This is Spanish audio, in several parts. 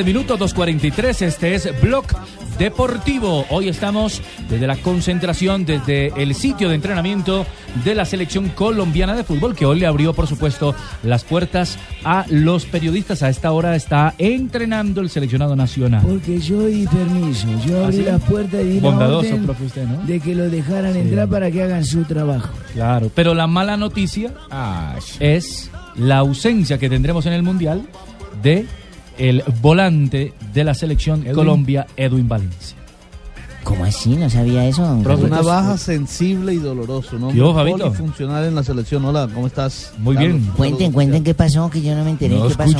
43 minutos, 2.43. Este es Blog Deportivo. Hoy estamos desde la concentración, desde el sitio de entrenamiento de la selección colombiana de fútbol, que hoy le abrió, por supuesto, las puertas a los periodistas. A esta hora está entrenando el seleccionado nacional. Porque yo di permiso, yo abrí ¿Ah, sí? las puertas y di la Bondadoso, orden profe, usted, ¿no? de que lo dejaran entrar para que hagan su trabajo. Claro, pero la mala noticia es la ausencia que tendremos en el Mundial de el volante de la selección Colombia, Edwin Valencia. ¿Cómo así? ¿No sabía eso? don? Una baja sensible y doloroso, ¿no? ¿Qué hubo, Fabito? Polifuncional en la selección. Hola, ¿cómo estás? Muy Carlos? bien. Cuenten, cuenten qué pasó, que yo no me enteré qué pasó.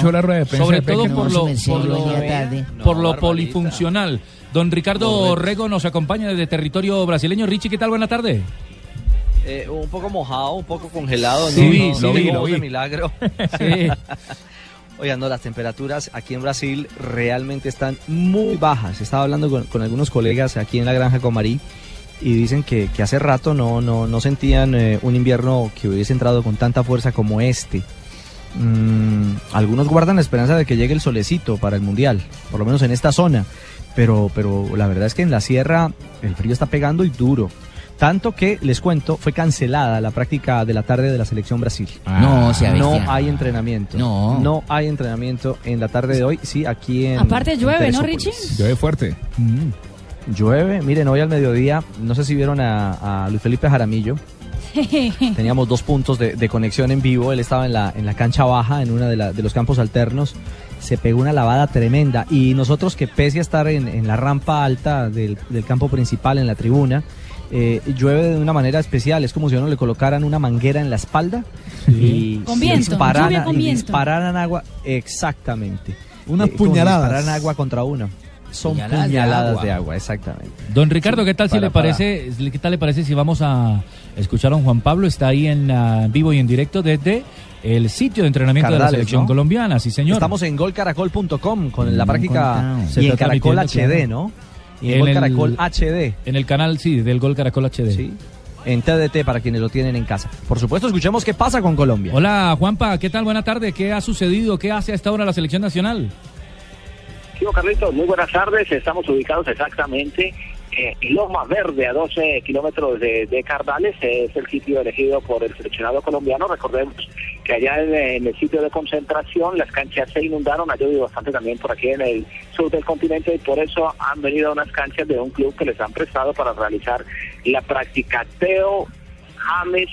Sobre todo No, por lo, merced, por yo lo, venía tarde. por lo polifuncional. Don Ricardo Rego nos acompaña desde territorio brasileño. Richie, ¿qué tal? Buena tarde. Eh, un poco mojado, un poco congelado. Sí, no, vi, no, sí, no vi, lo vi. de milagro. Sí. Oigan, no, las temperaturas aquí en Brasil realmente están muy bajas. Estaba hablando con, algunos colegas aquí en la granja Comarí y dicen que, que hace rato no, no, no sentían eh, un invierno que hubiese entrado con tanta fuerza como este. Mm, algunos guardan la esperanza de que llegue el solecito para el mundial, por lo menos en esta zona. Pero, pero la verdad es que en la sierra el frío está pegando y duro. Tanto que, les cuento, fue cancelada la práctica de la tarde de la selección Brasil. No, sea No hay entrenamiento. No. No hay entrenamiento en la tarde de hoy. Sí, aquí en. Aparte en llueve, ¿no. Richie? Llueve fuerte. Llueve. Miren, hoy al mediodía, no sé si vieron a, a Luis Felipe Jaramillo. Teníamos dos puntos de, de conexión en vivo. Él estaba en la, en la cancha baja, en uno de, la- de los campos alternos. Se pegó una lavada tremenda. Y nosotros, que pese a estar en, en la rampa alta del, del campo principal, en la tribuna, eh, llueve de una manera especial. Es como si a uno le colocaran una manguera en la espalda y Con viento, dispararan, con y viento. dispararan agua. Exactamente. Unas Eh, puñaladas. dispararan agua contra uno. Son Puñaladas puñaladas, de agua. de agua, exactamente. Don Ricardo, ¿qué tal si para- le parece? ¿Qué tal le parece si vamos a escuchar a don Juan Pablo? Está ahí en ah, vivo y en directo desde el sitio de entrenamiento de la selección ¿no? colombiana, sí señor. Estamos en golcaracol.com con la práctica y en Caracol HD. ¿no? Y en, Gol el- Caracol HD, en el canal, sí, del Gol Caracol HD. ¿sí? En TDT para quienes lo tienen en casa. Por supuesto, escuchemos qué pasa con Colombia. Hola Juanpa, ¿qué tal? Buena tarde. ¿Qué ha sucedido? ¿Qué hace a esta hora la selección nacional? Tío Carlitos, muy buenas tardes. Estamos ubicados exactamente eh, Loma Verde, a 12 kilómetros de, Cardales. Es el sitio elegido por el seleccionado colombiano. Recordemos que allá en, el sitio de concentración las canchas se inundaron. Ha llovido bastante también por aquí en el sur del continente y por eso han venido unas canchas de un club que les han prestado para realizar la práctica. Teo, James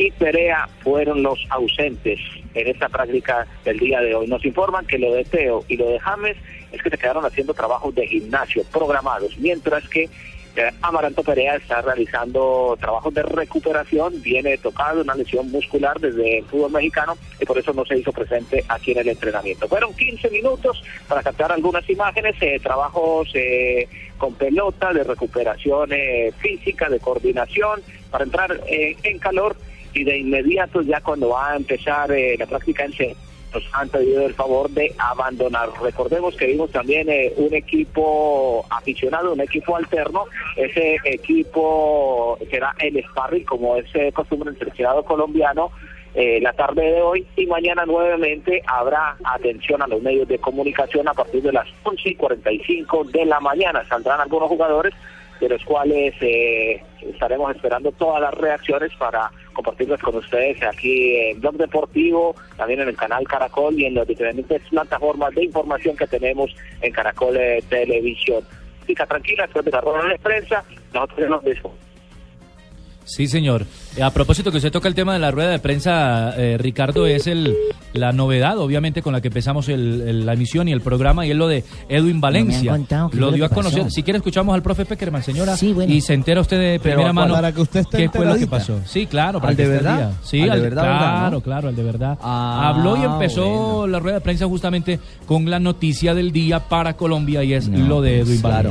y Perea fueron los ausentes en esta práctica del día de hoy. Nos informan que lo de Teo y lo de James es que se quedaron haciendo trabajos de gimnasio programados, mientras que eh, Amaranto Perea está realizando trabajos de recuperación, viene tocado una lesión muscular desde el fútbol mexicano y por eso no se hizo presente aquí en el entrenamiento. Fueron 15 minutos para captar algunas imágenes, eh, trabajos eh, con pelota, de recuperación eh, física, de coordinación, para entrar eh, en calor y de inmediato ya cuando va a empezar eh, la práctica en serio nos han pedido el favor de abandonar. Recordemos que vimos también eh, un equipo aficionado, un equipo alterno. Ese equipo será el Sparring, como es eh, costumbre en el seleccionado colombiano. eh, la tarde de hoy y mañana nuevamente habrá atención a los medios de comunicación a partir de las 11 y 45 de la mañana. Saldrán algunos jugadores de los cuales eh, estaremos esperando todas las reacciones para compartirlas con ustedes aquí en Blog Deportivo, también en el canal Caracol y en las diferentes plataformas de información que tenemos en Caracol eh, Televisión. Fica tranquila, después de la rueda de prensa, nosotros nos despedimos. Sí, señor. Eh, A propósito que usted toca el tema de la rueda de prensa, eh, Ricardo, es el la novedad, obviamente, con la que empezamos el- el- la emisión y el programa, y es lo de Edwin Valencia. lo dio a pasó. conocer. Si quiere, escuchamos al profe Peckerman, señora, Sí, bueno. y se entera usted de primera ¿a mano Para que usted esté qué fue lo que pasó. Sí, claro, para ¿Al que de esté al verdad? día. Sí, ¿Al de al- verdad, verdad, claro, no? claro, al de verdad. Ah, Habló y empezó bueno. la rueda de prensa justamente con la noticia del día para Colombia, y es No, lo de pues, Edwin claro.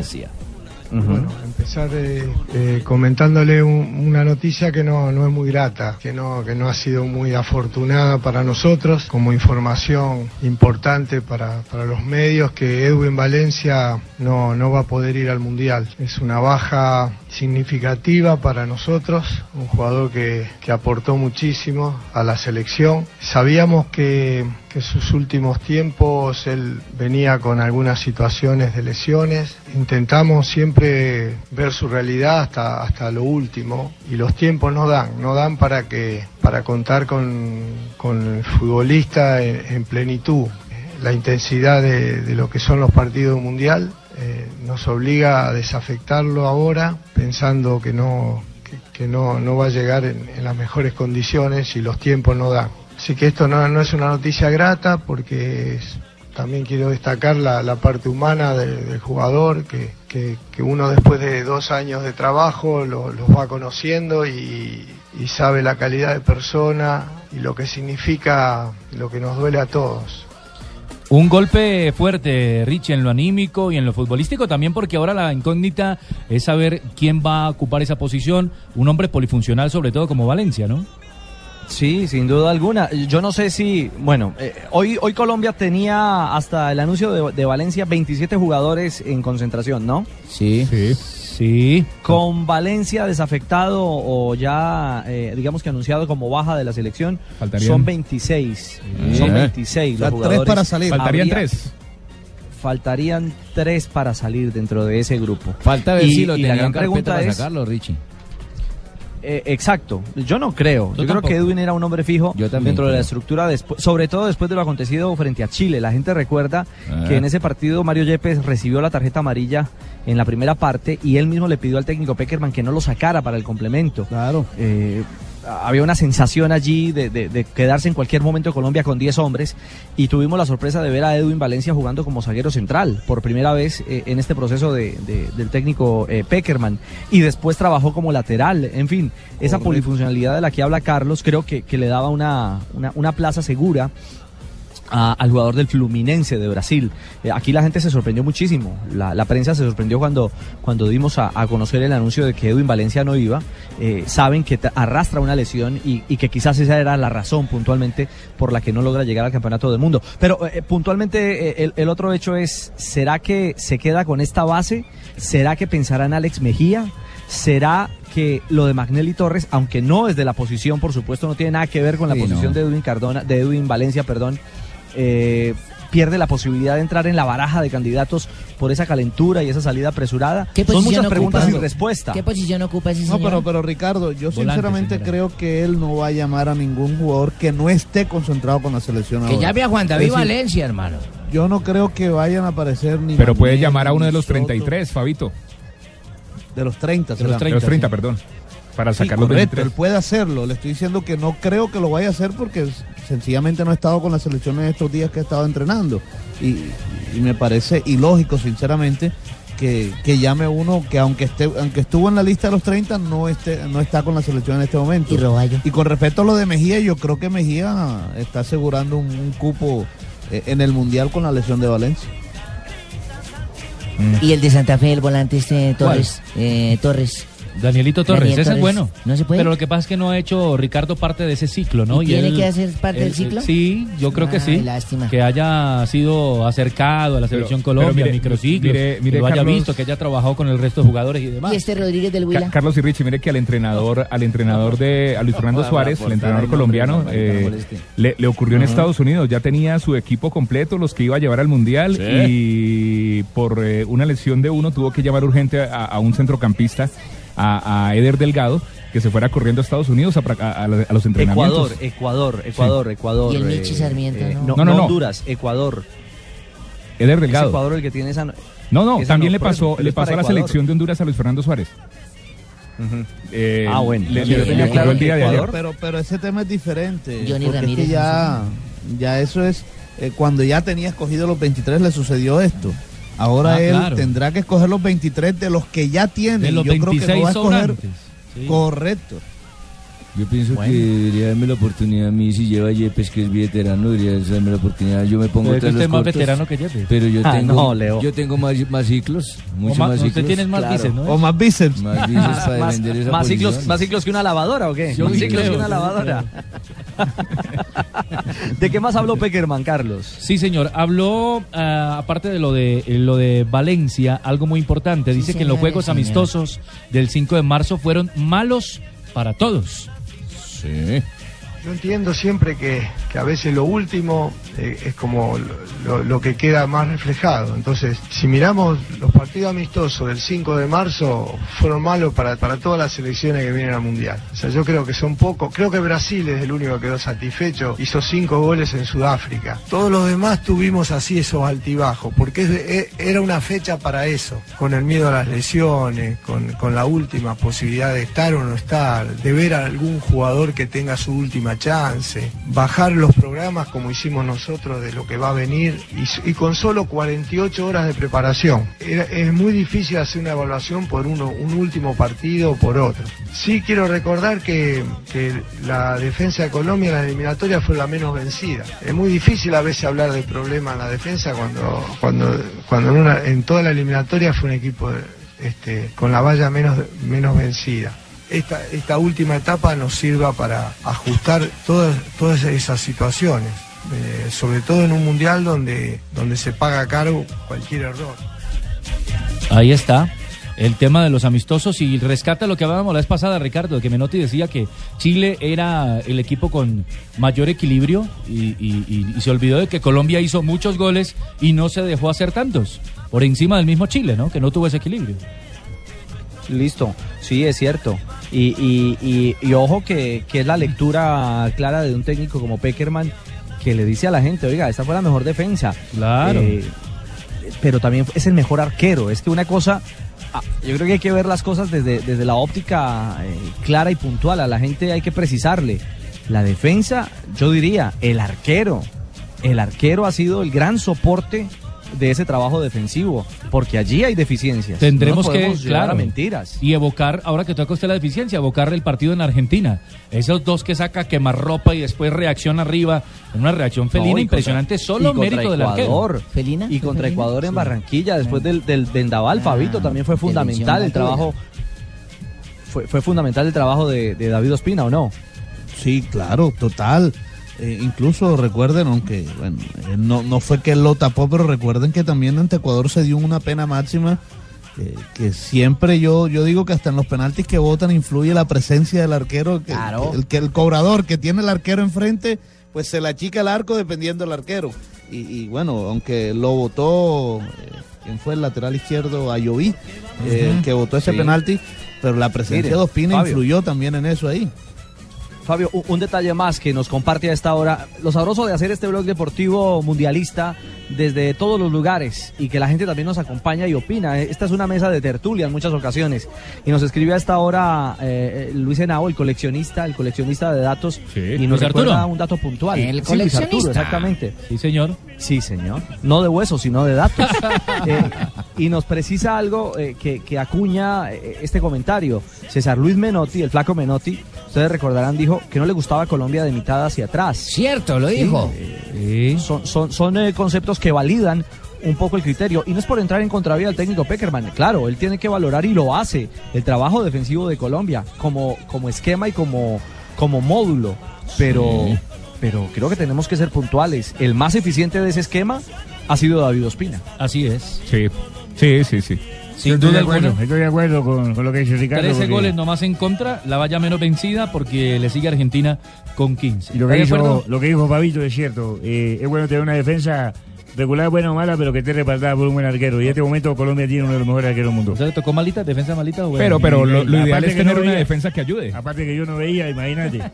Bueno, empezar eh, eh, comentándole un- una noticia que no, no es muy grata, que no, que no ha sido muy afortunada para nosotros, como información importante para, para los medios, que Edwin Valencia no, no va a poder ir al Mundial. Es una baja significativa para nosotros, un jugador que, que aportó muchísimo a la selección. Sabíamos que, que sus últimos tiempos él venía con algunas situaciones de lesiones. Intentamos siempre ver su realidad hasta, hasta lo último y los tiempos no dan, no dan para, que, para contar con, con el futbolista en, en plenitud. La intensidad de, de lo que son los partidos mundial eh, nos obliga a desafectarlo ahora pensando que no, que, no, no va a llegar en, las mejores condiciones y los tiempos no dan. Así que esto no, no es una noticia grata porque también quiero destacar la, la parte humana de- del jugador, que, que- uno después de dos años de trabajo lo- los va conociendo y sabe la calidad de persona y lo que significa, lo que nos duele a todos. Un golpe fuerte, Richie, en lo anímico y en lo futbolístico también, porque ahora la incógnita es saber quién va a ocupar esa posición. Un hombre polifuncional, sobre todo como Valencia, ¿no? Sí, sin duda alguna. Yo no sé si, bueno, eh, hoy, hoy Colombia tenía hasta el anuncio de, de Valencia 27 jugadores en concentración, ¿no? Sí. Sí. Con Valencia desafectado o ya, eh, digamos que anunciado como baja de la selección, Faltarían- son 26. Son 26 O sea, los tres jugadores. para salir. Faltarían Habría- tres. Faltarían tres para salir dentro de ese grupo. Falta ver Y- si lo y la tenían gran carpeta pregunta para es- sacarlo, Richie. Eh, exacto, yo no creo. Yo, creo que Edwin era un hombre fijo Yo también dentro de la creo. estructura, sobre todo después de lo acontecido frente a Chile. La gente recuerda Ah. que en ese partido Mario Yepes recibió la tarjeta amarilla en la primera parte y él mismo le pidió al técnico Peckerman que no lo sacara para el complemento. Claro. Eh, había una sensación allí de, de- de quedarse en cualquier momento Colombia con 10 hombres y tuvimos la sorpresa de ver a Edwin Valencia jugando como zaguero central por primera vez eh, en este proceso de- de- del técnico eh, Peckerman y después trabajó como lateral. En fin, esa Correcto. polifuncionalidad de la que habla Carlos creo que, que le daba una, una, una plaza segura a- al jugador del Fluminense de Brasil. Eh, aquí la gente se sorprendió muchísimo. La, la prensa se sorprendió cuando, cuando dimos a, a conocer el anuncio de que Edwin Valencia no iba. Eh, saben que arrastra una lesión y, y que quizás esa era la razón puntualmente por la que no logra llegar al campeonato del mundo. Pero eh, puntualmente eh, el, el otro hecho es, ¿será que se queda con esta base? ¿Será que pensará en Alex Mejía? ¿Será que lo de Magnelli Torres, aunque no es de la posición, por supuesto, no tiene nada que ver con la Sí, posición no. de Edwin Cardona, de Edwin Valencia, perdón, eh, pierde la posibilidad de entrar en la baraja de candidatos por esa calentura y esa salida apresurada? ¿Qué Son posición muchas preguntas ocupa? sin respuesta. ¿Qué posición ocupa ese No, señor? pero, pero Ricardo, yo Volante, sinceramente señora. creo que él no va a llamar a ningún jugador que no esté concentrado con la selección Que ahora. llame a Juan David decir, Valencia, hermano. Yo no creo que vayan a aparecer ni Pero puede llamar a uno de los Soto. 33, Fabito. De los 30, De los será. De los 30, sí. perdón. Para Sí, sacar los correcto, 23. él puede hacerlo. Le estoy diciendo que no creo que lo vaya a hacer porque sencillamente no ha estado con la selección en estos días que ha estado entrenando. Y, y me parece ilógico, sinceramente, que, que llame uno que aunque esté aunque estuvo en la lista de los 30 no esté no está con la selección en este momento. Y. Y con respecto a lo de Mejía, yo creo que Mejía está asegurando un, un cupo eh, en el Mundial con la lesión de Valencia. Y el de Santa Fe, el volante este Torres. eh, Torres. Danielito Torres, Daniel ese es bueno. ¿No se puede? Pero lo que pasa es que no ha hecho Ricardo parte de ese ciclo, ¿no? ¿Y tiene él- que hacer parte del ciclo? Sí, yo creo que sí. lástima. Que haya sido acercado a la selección pero Colombia, mire, microciclos, mire- mire, que lo haya Carlos- visto, que haya trabajado con el resto de jugadores y demás. ¿Y este Rodríguez del Ca- Huila? Carlos y Richie, mire que al entrenador, al entrenador de a Luis Fernando Suárez, el entrenador colombiano, eh, le, le ocurrió en Estados Unidos. Ya tenía su equipo completo, los que iba a llevar al mundial, y por eh, una lesión de uno tuvo que llamar urgente a, a un centrocampista, a, a Eder Delgado, que se fuera corriendo a Estados Unidos a, a- a la- a los entrenamientos. Ecuador, Ecuador, Ecuador, Ecuador. ¿Y el Michi eh, Sarmiento, eh, no? No, no, no. Honduras, Ecuador. Eder Es Delgado. Ecuador el que tiene esa. No, no, esa también no, le eso, pasó, pero le es pasó a la Ecuador. selección de Honduras a Luis Fernando Suárez. Ujú. Eh, Ah, bueno. Le, Sí, le- sí, le sí, ocurrió el día de ayer. Ecuador- Pero, pero ese tema es diferente. Johnny porque es Ramírez, que ya, ya eso es, eh, cuando ya tenía escogido los 23 le sucedió esto. Ahora Ah, él claro. tendrá que escoger los 23 de los que ya tiene. De los Yo creo que 26 no va a escoger. Sí. correcto. Yo pienso que debería darme la oportunidad a mí, si lleva Yepes, que es veterano, debería darme la oportunidad. Yo me pongo Pero tras usted los es más cortos, veterano que Yepes. Pero yo Ah, tengo, no, Leo. yo tengo más, más ciclos, mucho más- más usted ciclos. tiene más Claro. bíceps, ¿no? O más bíceps. Más bíceps para más, defender esa más ciclos, posición. más ciclos que una lavadora o qué? Yo más sí ciclos creo, que una sí lavadora. ¿De qué más habló Peckerman, Carlos? Sí, señor. Habló, ah, aparte de lo de eh, lo de Valencia, algo muy importante. Dice que en los juegos señor. amistosos del 5 de marzo fueron malos para todos. Sí. Yo entiendo siempre que, que a veces lo último eh, es como lo, que queda más reflejado. Entonces, si miramos los partidos amistosos del 5 de marzo, fueron malos para, para todas las selecciones que vienen al Mundial. O sea, yo creo que son pocos. Creo que Brasil es el único que quedó satisfecho. Hizo cinco goles en Sudáfrica. Todos los demás tuvimos así esos altibajos, porque es de- e- era una fecha para eso. Con el miedo a las lesiones, con, con la última posibilidad de estar o no estar, de ver a algún jugador que tenga su última chance, bajar los programas como hicimos nosotros de lo que va a venir y, con solo 48 horas de preparación. Es muy difícil hacer una evaluación por uno, un último partido o por otro. Sí quiero recordar que, que la defensa de Colombia en la eliminatoria fue la menos vencida. Es muy difícil a veces hablar de problema en la defensa cuando, cuando, cuando en, una- en toda la eliminatoria fue un equipo este, con la valla menos, menos vencida esta, esta última etapa nos sirva para ajustar todas, todas esas situaciones, eh, sobre todo en un mundial donde, donde se paga caro cualquier error. Ahí está. El tema de los amistosos y rescata lo que hablábamos la vez pasada, Ricardo, de que Menotti decía que Chile era el equipo con mayor equilibrio y, y- se olvidó de que Colombia hizo muchos goles y no se dejó hacer tantos. Por encima del mismo Chile, ¿no? Que no tuvo ese equilibrio. Listo, sí, es cierto. Y, y- y- y ojo que, que es la lectura clara de un técnico como Peckerman que le dice a la gente, oiga, esta fue la mejor defensa. Claro. Eh, pero también es el mejor arquero. Es que una cosa, ah, yo creo que hay que ver las cosas desde, desde la óptica eh, clara y puntual. A la gente hay que precisarle. La defensa, yo diría, el arquero. El arquero ha sido el gran soporte de ese trabajo defensivo, porque allí hay deficiencias. Tendremos No que, claro, a mentiras. y evocar, ahora que toca usted la deficiencia, evocar el partido en Argentina. Esos dos que saca quemarropa y después reacción arriba, en una reacción felina No, y impresionante, contra- solo mérito del arquero. Ecuador. ¿Felina? Y ¿Fue contra Felina? Ecuador en Sí. Barranquilla, después del, del vendaval, Ah, Fabito, también fue fundamental el trabajo. Fue, fue fundamental el trabajo de, de David Ospina, ¿o no? Sí, claro, total. Eh, incluso recuerden, aunque bueno, eh, no, no fue que él lo tapó, pero recuerden que también ante Ecuador se dio una pena máxima. eh, que siempre yo yo digo que hasta en los penaltis que votan influye la presencia del arquero, que, Claro. que el, que el cobrador que tiene el arquero enfrente, pues se la achica el arco dependiendo del arquero. Y, y bueno, aunque lo votó, ¿quién fue el lateral izquierdo? Ayoví, el que votó ese Sí. penalti, pero la presencia Mire, de Ospina Fabio. influyó también en eso ahí. Fabio, un, detalle más que nos comparte a esta hora. Lo sabroso de hacer este blog deportivo mundialista desde todos los lugares y que la gente también nos acompaña y opina. Esta es una mesa de tertulia en muchas ocasiones. Y nos escribe a esta hora eh, eh, Luis Henao, el coleccionista, el coleccionista de datos, Sí. y nos Luis recuerda Arturo. un dato puntual. El Sí, Luis Arturo, coleccionista. exactamente. Sí, señor. Sí, señor. No de huesos, sino de datos. Eh, y nos precisa algo eh, que, que acuña eh, este comentario. César Luis Menotti, el flaco Menotti, ustedes recordarán, dijo que no le gustaba Colombia de mitad hacia atrás. Cierto, lo dijo. Sí, son son, son eh, que validan un poco el criterio. Y no es por entrar en contravía del técnico Peckerman. Claro, él tiene que valorar y lo hace el trabajo defensivo de Colombia como, como esquema y como, como módulo. Pero, Sí. pero creo que tenemos que ser puntuales. El más eficiente de ese esquema ha sido David Ospina. Así es. Sí, sí, sí, sí. Sin estoy duda de acuerdo, alguna. estoy de acuerdo con, con lo que dice Ricardo. 13 porque- goles nomás en contra, la valla menos vencida porque le sigue Argentina con 15. Y lo ¿Está que, hizo, lo que dijo Fabito es cierto. Eh, es bueno tener una defensa regular, buena o mala, pero que esté respaldada por un buen arquero. Y en este momento Colombia tiene uno de los mejores arqueros del mundo. ¿Usted le tocó malita, defensa malita o? Pero, pero lo, ideal es que tener no una veía- defensa que ayude. Aparte que yo no veía, imagínate.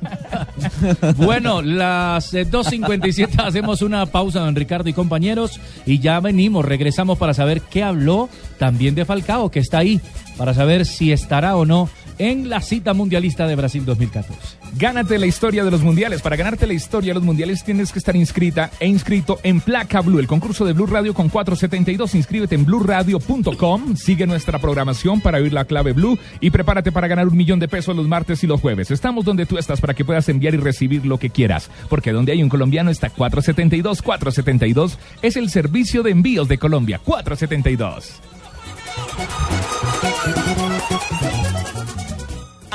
Bueno, las eh, 2.57 hacemos una pausa, don Ricardo y compañeros, y ya venimos, regresamos para saber qué habló también de Falcao, que está ahí, para saber si estará o no en la cita mundialista de Brasil 2014. Gánate la historia de los mundiales. Para ganarte la historia de los mundiales tienes que estar inscrita e inscrito en Placa Blue, el concurso de Blue Radio con 472. Inscríbete en blueradio.com. Sigue nuestra programación para oír la clave Blue y prepárate para ganar un millón de pesos los martes y los jueves. Estamos donde tú estás para que puedas enviar y recibir lo que quieras. Porque donde hay un colombiano está 472. 472 es el servicio de envíos de Colombia. 472.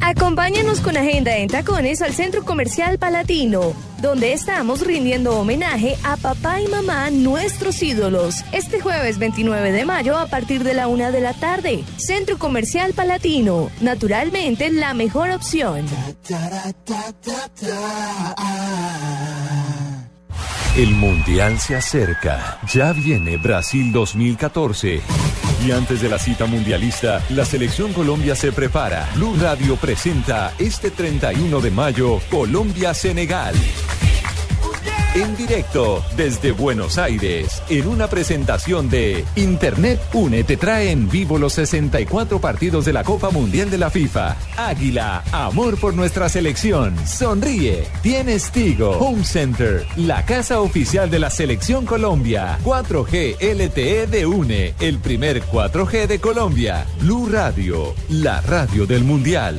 Acompáñanos con Agenda en Tacones al Centro Comercial Palatino, donde estamos rindiendo homenaje a papá y mamá, nuestros ídolos. Este jueves 29 de mayo a partir de la una de la tarde. Centro Comercial Palatino, naturalmente la mejor opción. El Mundial se acerca. Ya viene Brasil 2014. Y antes de la cita mundialista, la selección Colombia se prepara. Blue Radio presenta este 31 de mayo Colombia-Senegal. En directo desde Buenos Aires, en una presentación de Internet Une te trae en vivo los 64 partidos de la Copa Mundial de la FIFA. Águila, amor por nuestra selección. Sonríe. Tienes Tigo, Home Center, la casa oficial de la selección Colombia. 4G LTE de Une, el primer 4G de Colombia. Blue Radio, la radio del Mundial.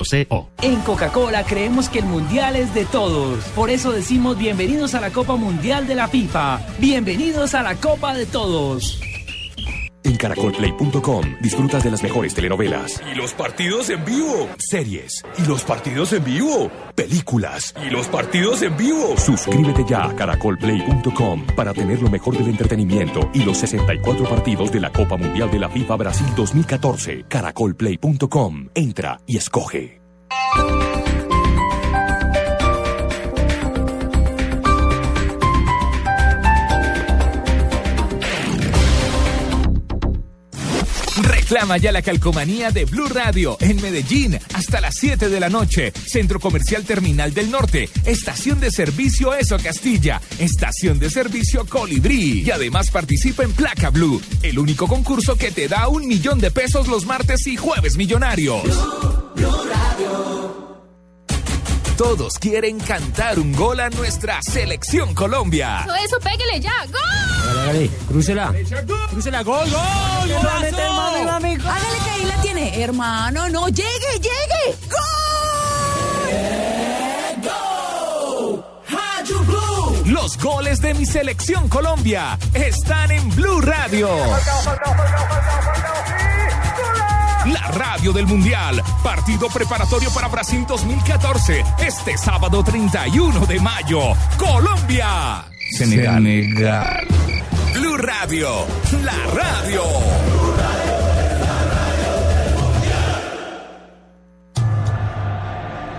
En Coca-Cola creemos que el mundial es de todos. Por eso decimos bienvenidos a la Copa Mundial de la FIFA. Bienvenidos a la Copa de Todos. En caracolplay.com disfrutas de las mejores telenovelas. Y los partidos en vivo. Series. Y los partidos en vivo. Películas. Y los partidos en vivo. Suscríbete ya a caracolplay.com para tener lo mejor del entretenimiento y los 64 partidos de la Copa Mundial de la FIFA Brasil 2014. Caracolplay.com. Entra y escoge. Reclama ya la calcomanía de Blue Radio en Medellín hasta las 7 de la noche. Centro Comercial Terminal del Norte. Estación de servicio Eso Castilla. Estación de servicio Colibrí. Y además participa en Placa Blue, el único concurso que te da un millón de pesos los martes y jueves millonarios. Todos quieren cantar un gol a nuestra selección Colombia. Eso, eso, pégale ya. ¡Gol! Hágale, hágale, crúcela. Crúcela, gol, gol, Hágale que ahí la tiene. Hermano, no, llegue, llegue. Los goles de mi selección Colombia están en Blue Radio. La radio del Mundial. Partido preparatorio para Brasil 2014. Este sábado 31 de mayo. Colombia. Senegal. Blue Radio. La radio.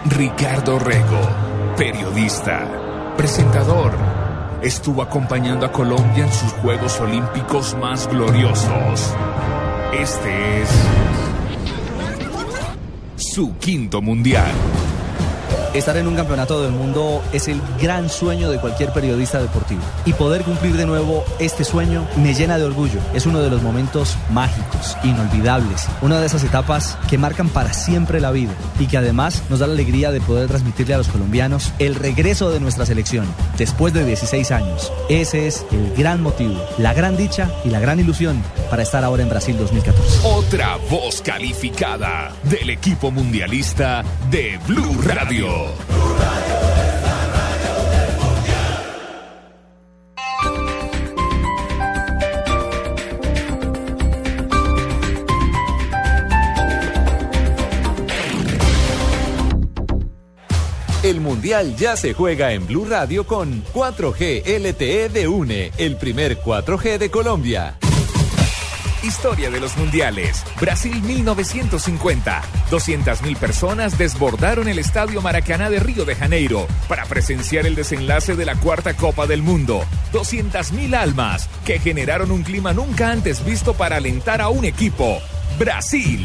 Ricardo Rego, periodista, presentador, estuvo acompañando a Colombia en sus Juegos Olímpicos más gloriosos. Este es su quinto mundial. Estar en un campeonato del mundo es el gran sueño de cualquier periodista deportivo. Y poder cumplir de nuevo este sueño me llena de orgullo. Es uno de los momentos mágicos, inolvidables. Una de esas etapas que marcan para siempre la vida y que además nos da la alegría de poder transmitirle a los colombianos el regreso de nuestra selección después de 16 años. Ese es el gran motivo, la gran dicha y la gran ilusión para estar ahora en Brasil 2014. Otra voz calificada del equipo mundialista de Blue Radio. El Mundial ya se juega en Blue Radio con 4G LTE de UNE, el primer 4G de Colombia. Historia de los mundiales. Brasil 1950. 200.000 personas desbordaron el Estadio Maracaná de Río de Janeiro para presenciar el desenlace de la cuarta Copa del Mundo. 200.000 almas que generaron un clima nunca antes visto para alentar a un equipo. Brasil.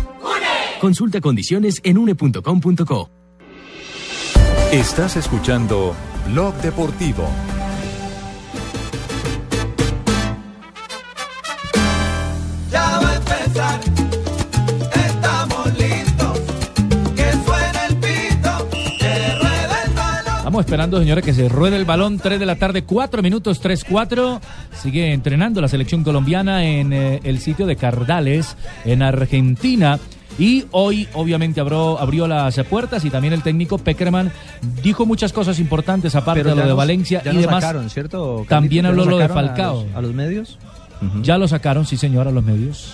Consulta condiciones en une.com.co. Estás escuchando Blog Deportivo. Ya va a empezar, estamos listos. Que suene el pito, que ruede el balón. Estamos esperando, señores, que se ruede el balón. 3 de la tarde, 4 minutos, 3-4. Sigue entrenando la selección colombiana en eh, el sitio de Cardales, en Argentina. Y hoy, obviamente, abrió, abrió las puertas y también el técnico Peckerman dijo muchas cosas importantes, aparte de lo de Valencia ya y demás. sacaron, ¿cierto, También habló ¿Ya nos lo de a Falcao. los- ¿A los medios? Ya lo sacaron, sí, señor, a los medios.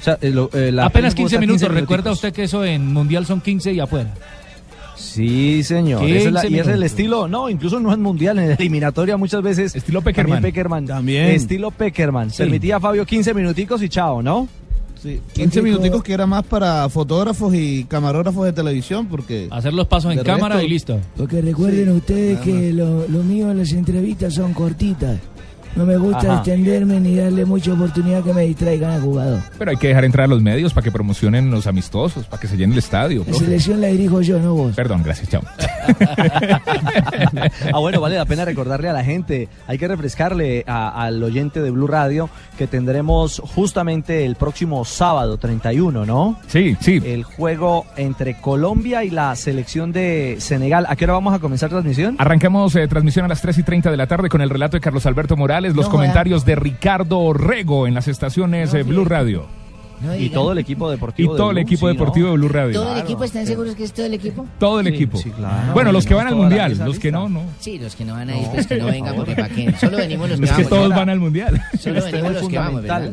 O sea, eh, lo- eh, la Apenas prensa 15 está minutos. Recuerda usted que eso en Mundial son 15 y afuera. Sí, señor. 15 Esa es la- y es el estilo, no, incluso no es mundial, en eliminatoria muchas veces. Estilo Peckerman. También Peckerman. También. Estilo Peckerman. Sí. Permitía a Fabio 15 minuticos y chao, ¿no? Sí, 15 minuticos que era más para fotógrafos y camarógrafos de televisión porque... Hacer los pasos en cámara resto- y listo. Porque recuerden ustedes que lo, lo mío en las entrevistas son cortitas. No me gusta Ajá. extenderme ni darle mucha oportunidad que me distraigan al jugador. Pero hay que dejar entrar a los medios para que promocionen los amistosos, para que se llene el estadio. La profe. selección la dirijo yo, no vos. Perdón, gracias, chao. Ah, bueno, vale la pena recordarle a la gente, hay que refrescarle a- al oyente de Blue Radio que tendremos justamente el próximo sábado 31, ¿no? Sí, sí. El juego entre Colombia y la selección de Senegal. ¿A qué hora vamos a comenzar transmisión? Arrancamos eh, transmisión a las 3 y 30 de la tarde con el relato de Carlos Alberto Morales, los No, comentarios de Ricardo Orrego en las estaciones eh, Blue Radio. Y todo el equipo Y deportivo. de todo el Blue, equipo sí, deportivo ¿no? de Blue Radio. ¿Todo el equipo están seguros que es todo el equipo? Todo el Sí, equipo. sí, claro. Bueno, los que van al mundial, los que no, no. Sí, los que no van a ir, pues que no vengan, porque para qué. Solo venimos los que Es que vamos. todos van al mundial. Solo venimos los que vamos. ¿verdad?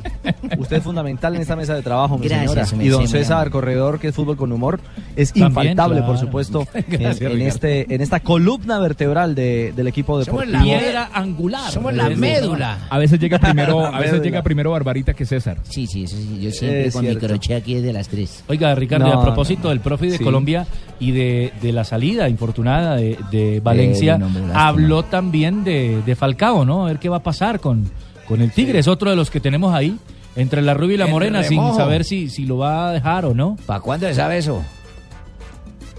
Usted es fundamental en esta mesa de trabajo, mi Gracias, señora. Y don César. Corredor, que es fútbol con humor, es También, infaltable, por supuesto, en, Gracias, en Ricardo. este, en esta columna vertebral de- del equipo deportivo. la piedra angular. Somos la médula. A veces llega primero, a veces llega primero Barbarita que César. Sí, sí, eso sí. Yo siempre Es con mi cierto. crochet aquí desde las 3. Oiga, Ricardo, y No, a propósito no, del profe de sí. Colombia y de, de la salida infortunada de, de Valencia, habló también de, de Falcao, ¿no? A ver qué va a pasar con, con el Tigre. Es otro de los que tenemos ahí, entre la rubia y la El morena, sin saber si, si lo va a dejar o no. ¿Para cuándo se sabe eso?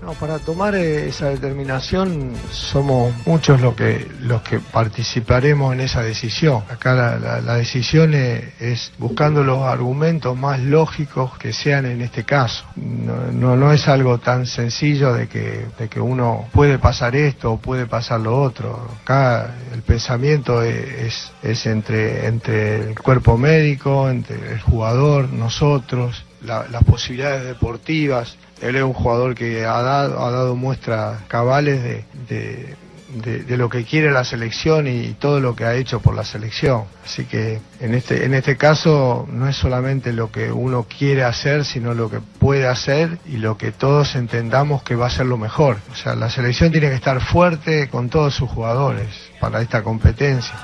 No, para tomar eh, esa determinación somos muchos los que los que participaremos en esa decisión. Acá la, la- la decisión es, buscando los argumentos más lógicos que sean en este caso. No, no, es algo tan sencillo de que, de que uno puede pasar esto o puede pasar lo otro. Acá el pensamiento es, es, entre, entre el cuerpo médico, entre el jugador, nosotros, la- las posibilidades deportivas. Él es un jugador que ha dado, ha dado muestras cabales de, de- lo que quiere la selección y todo lo que ha hecho por la selección. Así que en este, en este caso no es solamente lo que uno quiere hacer, sino lo que puede hacer y lo que todos entendamos que va a ser lo mejor. O sea, la selección tiene que estar fuerte con todos sus jugadores para esta competencia.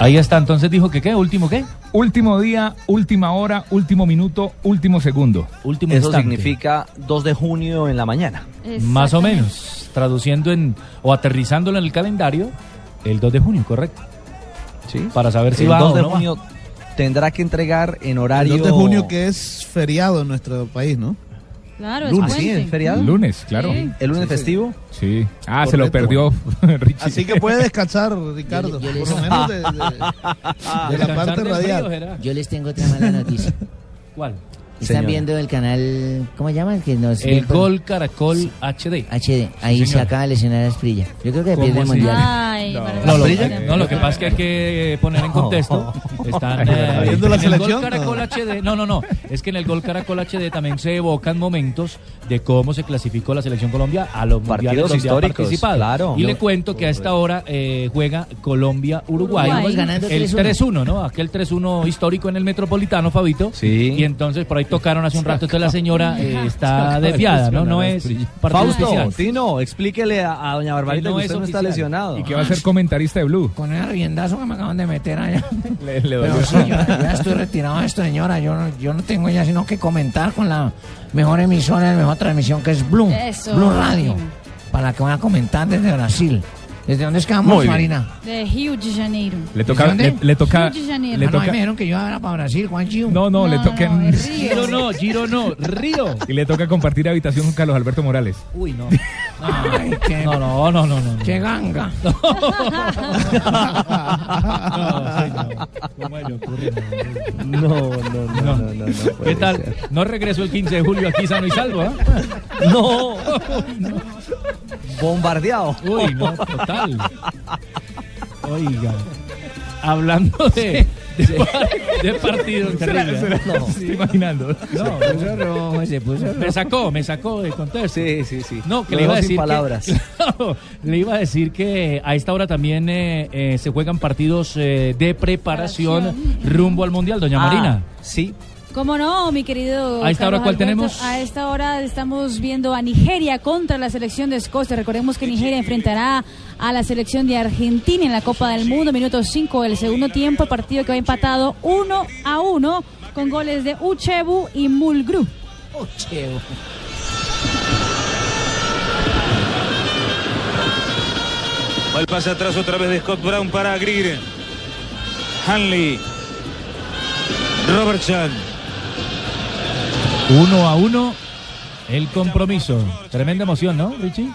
Ahí está, entonces dijo que qué, último qué. Último día, última hora, último minuto, último segundo. Último Eso instante. significa 2 de junio en la mañana. Más o menos, traduciendo en o aterrizándolo en el calendario, el 2 de junio, correcto. Sí. Para saber si el va 2 o de no va. junio tendrá que entregar en El horario 2 de junio que es feriado en nuestro país, ¿no? Claro, es lunes, sí. ¿es feriado? Lunes, claro. Sí. ¿El lunes Sí, festivo? Sí. Ah, se lo Correcto. perdió Richie. Así que puede descansar, Ricardo, Yo yo por lo les- menos de, de- de la Descansar parte radial. frío. Yo les tengo otra mala noticia. ¿Cuál? Están Señora. viendo el canal, ¿cómo se llama? El que nos El Gol Caracol HD. HD. Ahí Sí, se acaba de lesionar a Esprilla. Yo creo que ¿Cómo pierde el mundial. Ay, No. No, lo, no, lo que pasa es que hay que poner en contexto. Están eh, ¿Viendo la en el selección? Gol Caracol HD. No, no, no. Es que en el Gol Caracol HD también se evocan momentos de cómo se clasificó la selección Colombia a los mundiales Partidos donde ha históricos, participado. claro. Y le cuento que a esta hora eh, juega Colombia-Uruguay. El 3-1. 3-1, ¿no? Aquel 3-1 histórico en el Metropolitano, Fabito. Sí. Y entonces por ahí tocaron hace un rato. Entonces la señora eh, está desviada, ¿no? No es Fausto, especial. Tino, explíquele a, a doña Barbarita Que no que, es usted no está oficial. lesionado. Y que va a ser comentarista de Blue. Con el riendazo que me acaban de meter allá. Le, le. Pero yo ya estoy retirado de esto, señora. Yo, no- yo no tengo ya sino que comentar con la mejor emisora, la mejor transmisión que es Blue. Eso. Blue Radio. Para la que voy a comentar desde Brasil. ¿Desde dónde es que vamos, Muy bien. Marina? De Rio de Janeiro. Le toca, ¿Dónde? le, le toca, Rio de Janeiro. le Ah, no, ahí toca, me dijeron que yo era para Brasil, Juan Chiu. no, no, le No, toca, no, es Río. Giro no, Giro no, Río. y le toca compartir habitación con Carlos Alberto Morales. Uy, no. Ay, qué, No, no, no, no, no. qué ganga. No, señor. ¿Cómo le ocurre? No, no, no, no, no, no ¿Qué tal? ser. No regresó el 15 de julio aquí sano y salvo, ¿ah? No. Bombardeado. Uy, no, total. Oiga. Hablando de, de, par- de partidos terribles. ¿eh? No, estoy imaginando. No, Se puso rojo, se puso rojo. me sacó, me sacó de contexto. Sí, sí, sí. No, que Lo le iba a dejó sin decir palabras. Que, Claro, le iba a decir que a esta hora también eh, eh, se juegan partidos eh, de preparación rumbo al mundial, doña Ah, Marina. Sí. ¿Cómo no, mi querido? ¿A esta hora cuál Alberto? tenemos? A esta hora estamos viendo a Nigeria contra la selección de Escocia. Recordemos que Nigeria enfrentará a la selección de Argentina en la Copa del Mundo, minuto 5 del segundo tiempo, partido que va empatado 1 a 1 con goles de Uchebu y Mulgru. Va el pase atrás otra vez de Scott Brown para Greer. Hanley. Robertson. Uno a uno, el compromiso. Tremenda emoción, ¿no, Richie?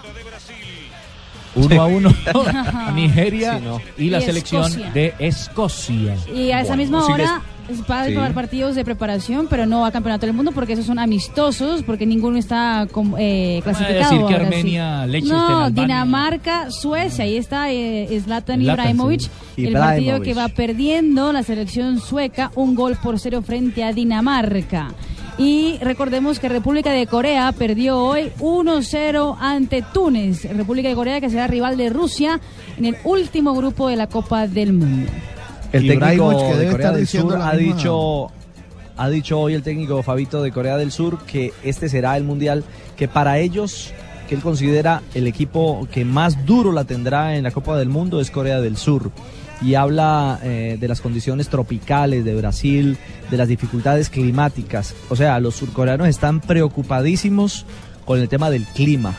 Uno a uno, Nigeria Sí, no. y la Y selección Escocia. de Escocia. Y a esa Bueno, misma hora va a Sí. partidos de preparación, pero no a Campeonato del Mundo porque esos son amistosos, porque ninguno está com- eh, clasificado. decir que ahora sí. Armenia, No. Dinamarca, Suecia, ahí está eh, Zlatan Zlatan, Ibrahimovic, sí. el Ibrahimovic. partido que va perdiendo la selección sueca, un gol por cero frente a Dinamarca. Y recordemos que República de Corea perdió hoy 1-0 ante Túnez. República de Corea que será rival de Rusia en el último grupo de la Copa del Mundo. El técnico que de Corea del Sur ha dicho, ha dicho hoy el técnico Fabito de Corea del Sur que este será el mundial que para ellos, que él considera el equipo que más duro la tendrá en la Copa del Mundo es Corea del Sur. Y habla eh, de las condiciones tropicales de Brasil, de las dificultades climáticas. O sea, los surcoreanos están preocupadísimos con el tema del clima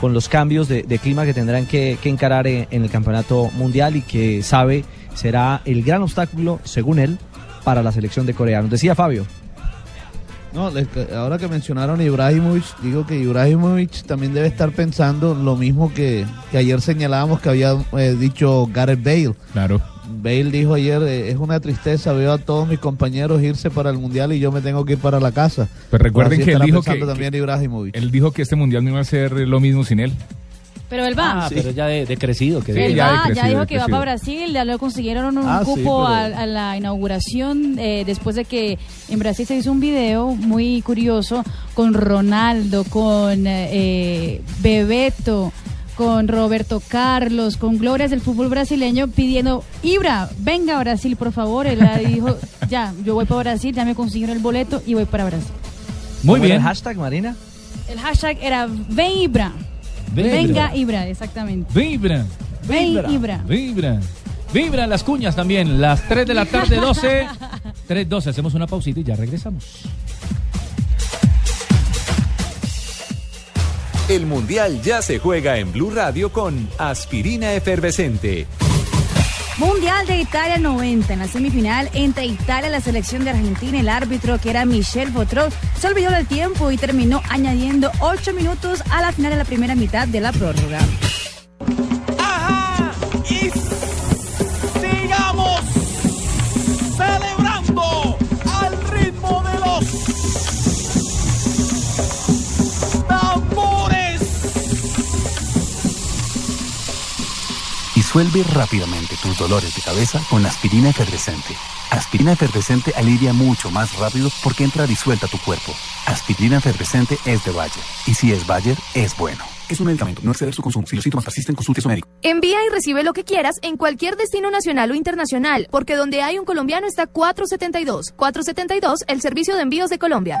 con los cambios de, clima que tendrán que, encarar en, en el campeonato mundial y que sabe será el gran obstáculo, según él, para la selección de Corea. Nos decía Fabio. No, que- ahora que mencionaron Ibrahimovic, digo que Ibrahimovic también debe estar pensando lo mismo que, que ayer señalábamos que había eh, dicho Gareth Bale. Claro. Bale dijo ayer, eh, es una tristeza, veo a todos mis compañeros irse para el Mundial y yo me tengo que ir para la casa. Pero recuerden Así que él dijo que, también Ibrahimovic. él dijo que este mundial no iba a ser lo mismo sin él. Pero él va. Ah, pero ya de, de crecido. Que Sí, Él ya va, ya dijo que va para Brasil, ya lo consiguieron un Ah, sí, cupo pero- a, a la inauguración eh, después de que en Brasil se hizo un video muy curioso con Ronaldo, con eh, Bebeto, con Roberto Carlos, con glorias del fútbol brasileño, pidiendo, Ibra, venga a Brasil, por favor. Él dijo, ya, yo voy para Brasil, ya me consiguieron el boleto y voy para Brasil. Muy ¿Cómo era bien. el hashtag, Marina? El hashtag era Ven Ibra. Ven Venga Ibra. Ibra, exactamente. Vibra. Ven Ibra. Vibra. Vibra las cuñas también. Las 3 de la tarde, 12. 3, 12. Hacemos una pausita y ya regresamos. El Mundial ya se juega en Blue Radio con Aspirina Efervescente. Mundial de Italia 90. En la semifinal entre Italia y la selección de Argentina, el árbitro que era Michel Botrov se olvidó del tiempo y terminó añadiendo 8 minutos a la final de la primera mitad de la prórroga. Disuelve rápidamente tus dolores de cabeza con aspirina efervescente. Aspirina efervescente alivia mucho más rápido porque entra disuelta a tu cuerpo. Aspirina efervescente es de Bayer. Y si es Bayer, es bueno. Es un medicamento. No exceder su consumo. Si los síntomas persisten, consulte a su médico. Envía y recibe lo que quieras en cualquier destino nacional o internacional, porque donde hay un colombiano está 472. 472, el servicio de envíos de Colombia.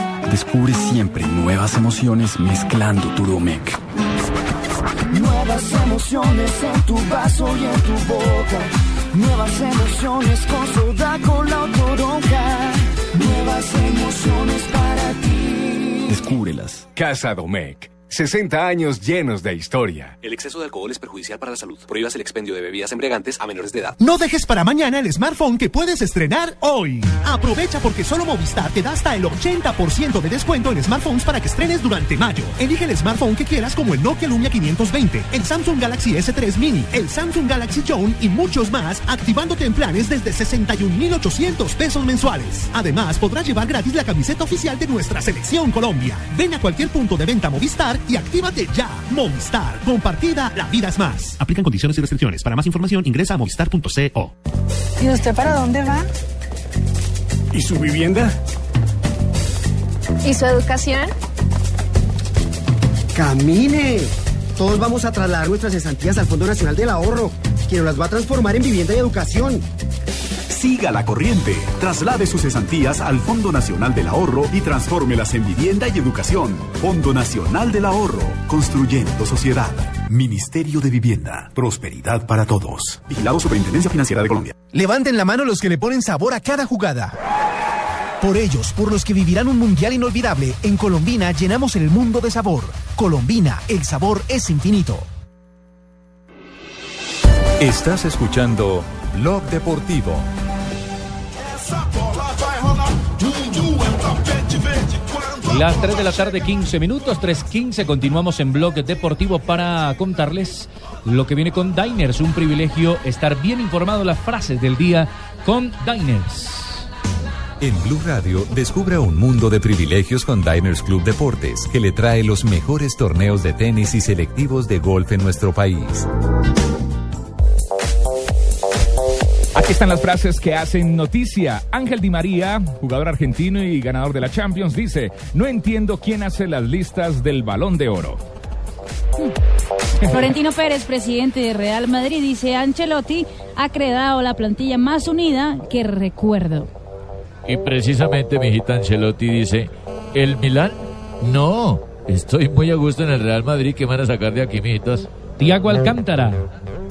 descubre siempre nuevas emociones mezclando tu Domec. Nuevas emociones en tu vaso y en tu boca. Nuevas emociones con soda, con la toronja. Nuevas emociones para ti. Descúbrelas. Casa Domecq. 60 años llenos de historia. El exceso de alcohol es perjudicial para la salud. Prohíbas el expendio de bebidas embriagantes a menores de edad. No dejes para mañana el smartphone que puedes estrenar hoy. Aprovecha porque solo Movistar te da hasta el 80% de descuento en smartphones para que estrenes durante mayo. Elige el smartphone que quieras como el Nokia Lumia 520, el Samsung Galaxy S3 Mini, el Samsung Galaxy Zone y muchos más, activándote en planes desde 61,800 pesos mensuales. Además, podrás llevar gratis la camiseta oficial de nuestra selección Colombia. Ven a cualquier punto de venta Movistar y actívate ya. Movistar, compartida, la vida es más. Aplican condiciones y restricciones. Para más información ingresa a movistar.co. ¿Y usted para dónde va? ¿Y su vivienda? ¿Y su educación? ¡Camine! Todos vamos a trasladar nuestras cesantías al Fondo Nacional del Ahorro, quien nos las va a transformar en vivienda y educación. Siga la corriente. Traslade sus cesantías al Fondo Nacional del Ahorro y transfórmelas en vivienda y educación. Fondo Nacional del Ahorro. Construyendo sociedad. Ministerio de Vivienda. Prosperidad para todos. Vigilado Superintendencia Financiera de Colombia. Levanten la mano los que le ponen sabor a cada jugada. Por ellos, por los que vivirán un mundial inolvidable, en Colombina llenamos el mundo de sabor. Colombina, el sabor es infinito. Estás escuchando Blog Deportivo. Las 3 de la tarde, 15 minutos, 3.15. Continuamos en Blog Deportivo para contarles lo que viene con Diners. Un privilegio estar bien informado las frases del día con Diners. En Blue Radio, descubra un mundo de privilegios con Diners Club Deportes, que le trae los mejores torneos de tenis y selectivos de golf en nuestro país. Aquí están las frases que hacen noticia. Ángel Di María, jugador argentino y ganador de la Champions, dice, no entiendo quién hace las listas del balón de oro. Florentino Pérez, presidente de Real Madrid, dice Ancelotti ha creado la plantilla más unida que recuerdo. Y precisamente mi hijita Ancelotti dice, ¿el Milán? No, estoy muy a gusto en el Real Madrid, ¿qué van a sacar de aquí, mijitos? Tiago Alcántara,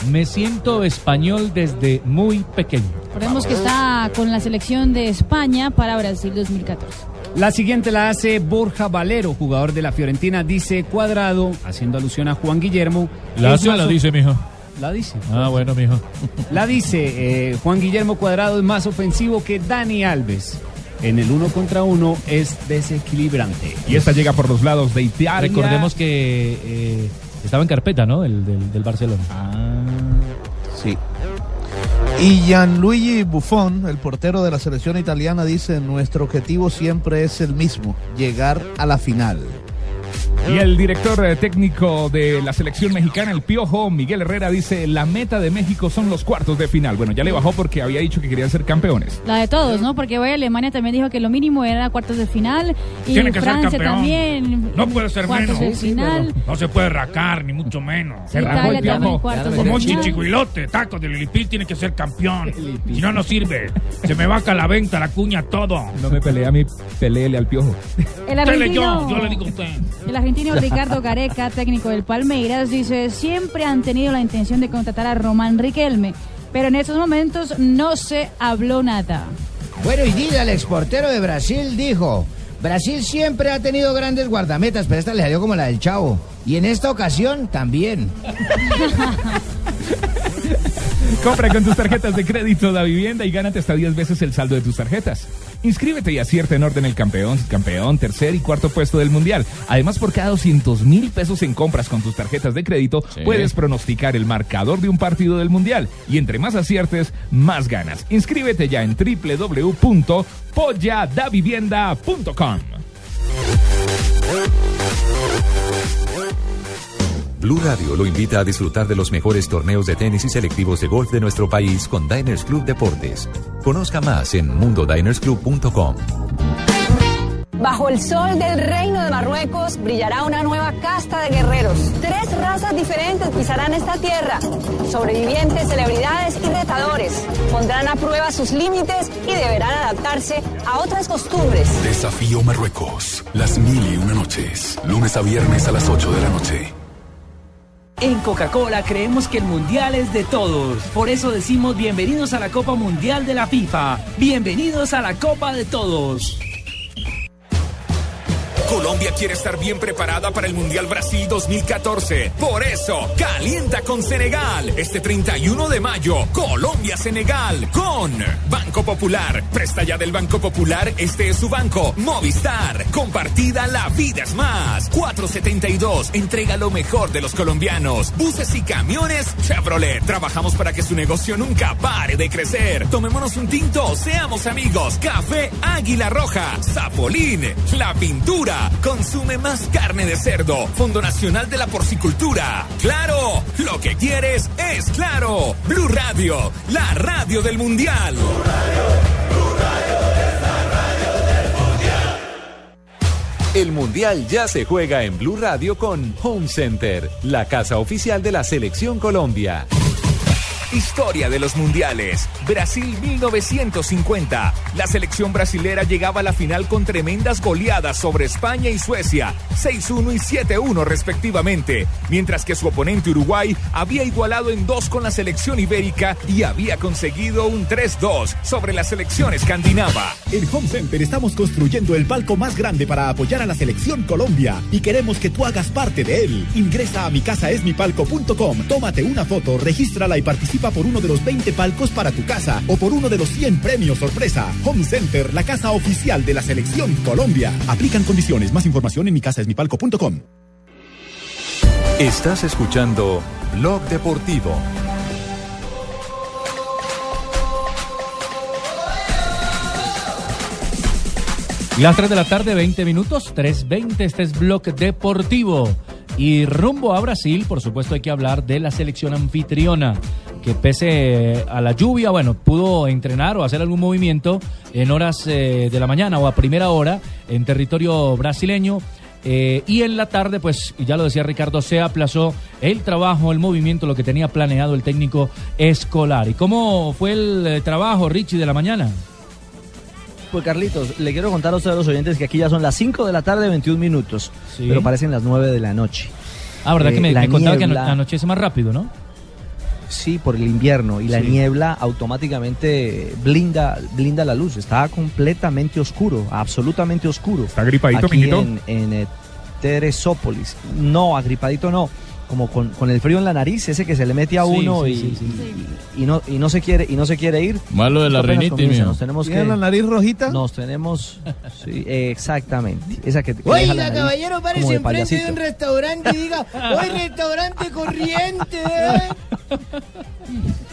me siento español desde muy pequeño. Recordemos que está con la selección de España para Brasil 2014. La siguiente la hace Borja Valero, jugador de la Fiorentina, dice Cuadrado, haciendo alusión a Juan Guillermo. ¿La hace o la dice, mijo? La dice. Ah, bueno, mijo. La dice, eh, Juan Guillermo Cuadrado es más ofensivo que Dani Alves. En el uno contra uno es desequilibrante. Y esta llega por los lados de Italia. Recordemos que eh, Estaba en carpeta, ¿no? El del, del Barcelona. Sí. Y Gianluigi Buffon, el portero de la selección italiana, dice, nuestro objetivo siempre es el mismo, llegar a la final. Y el director eh, técnico de la selección mexicana, el Piojo, Miguel Herrera, dice, la meta de México son los cuartos de final. Bueno, ya le bajó porque había dicho que querían ser campeones. La de todos, ¿no? Porque hoy Alemania también dijo que lo mínimo era cuartos de final y Tiene que ser Francia campeón. también. No puede ser cuartos menos. de final. No se puede racar, ni mucho menos. Se rajó el Piojo. Como un final. chichihuilote, taco de Lilipil tiene que ser campeón. Si no, no sirve. Se me va a la venta, la cuña, todo. No me pelea a mí, peleele al Piojo. El argentino, yo, yo le digo a usted. el argentino Ricardo Gareca, técnico del Palmeiras, dice, siempre han tenido la intención de contratar a Román Riquelme, pero en estos momentos no se habló nada. Bueno, y Dida, el exportero de Brasil, dijo: Brasil siempre ha tenido grandes guardametas, pero esta le salió como la del Chavo. Y en esta ocasión también. Compra con tus tarjetas de crédito da vivienda y gánate hasta 10 veces el saldo de tus tarjetas. Inscríbete y acierta en orden el campeón, campeón, tercer y cuarto puesto del mundial. Además, por cada 200 mil pesos en compras con tus tarjetas de crédito, puedes pronosticar el marcador de un partido del mundial. Y entre más aciertes, más ganas. Inscríbete ya en www.polladavivienda.com. Blue Radio lo invita a disfrutar de los mejores torneos de tenis y selectivos de golf de nuestro país con Diners Club Deportes. Conozca más en mundodinersclub.com. Bajo el sol del reino de Marruecos brillará una nueva casta de guerreros. Tres razas diferentes pisarán esta tierra. Sobrevivientes, celebridades y retadores. Pondrán a prueba sus límites y deberán adaptarse a otras costumbres. Desafío Marruecos. Las mil y una noches. Lunes a viernes a las 8 de la noche. En Coca-Cola creemos que el mundial es de todos. Por eso decimos bienvenidos a la Copa Mundial de la FIFA. Bienvenidos a la Copa de Todos. Colombia quiere estar bien preparada para el Mundial Brasil 2014. Por eso, calienta con Senegal. Este 31 de mayo, Colombia-Senegal con Banco Popular. Presta ya del Banco Popular, este es su banco. Movistar. Compartida, la vida es más. 472. Entrega lo mejor de los colombianos. Buses y camiones Chevrolet. Trabajamos para que su negocio nunca pare de crecer. Tomémonos un tinto, seamos amigos. Café Águila Roja. Zapolín. La pintura. Consume más carne de cerdo. Fondo Nacional de la Porcicultura. ¡Claro! Lo que quieres es claro. Blue Radio, la radio del Mundial. El Mundial ya se juega en Blue Radio con Home Center, la casa oficial de la Selección Colombia. Historia de los mundiales. Brasil 1950. La selección brasilera llegaba a la final con tremendas goleadas sobre España y Suecia, 6-1 y 7-1 respectivamente, mientras que su oponente Uruguay había igualado en dos con la selección ibérica y había conseguido un 3-2 sobre la selección escandinava. En Home Center estamos construyendo el palco más grande para apoyar a la selección Colombia y queremos que tú hagas parte de él. Ingresa a mi casa tómate una foto, regístrala y participa por uno de los 20 palcos para tu casa o por uno de los 100 premios sorpresa. Home Center, la casa oficial de la selección Colombia. Aplican condiciones. Más información en mi casa Estás escuchando Blog Deportivo. Las 3 de la tarde, 20 minutos, 3.20, este es Blog Deportivo. Y rumbo a Brasil, por supuesto, hay que hablar de la selección anfitriona, que pese a la lluvia, bueno, pudo entrenar o hacer algún movimiento en horas eh, de la mañana o a primera hora en territorio brasileño. Eh, y en la tarde, pues, ya lo decía Ricardo, se aplazó el trabajo, el movimiento, lo que tenía planeado el técnico escolar. ¿Y cómo fue el eh, trabajo, Richie, de la mañana? Pues Carlitos, le quiero contar a ustedes los oyentes que aquí ya son las 5 de la tarde, 21 minutos, Sí. pero parecen las 9 de la noche. Ah, ¿verdad Eh, que me, me contaba que anochece más rápido, no? Sí, por el invierno y la Sí. niebla automáticamente blinda, blinda la luz. Está completamente oscuro, absolutamente oscuro. ¿Está agripadito, aquí en, en eh, Teresópolis. No, agripadito no. Como con, con el frío en la nariz, ese que se le mete a uno sí, y, sí, sí. y- y no, y no se quiere y no se quiere ir. Malo de la rinitis. Nos tenemos ¿Tiene que la nariz rojita? nos tenemos sí, exactamente, esa que, que la Oiga, nariz caballero, de enfrente de un restaurante y diga, ¡Hoy restaurante corriente!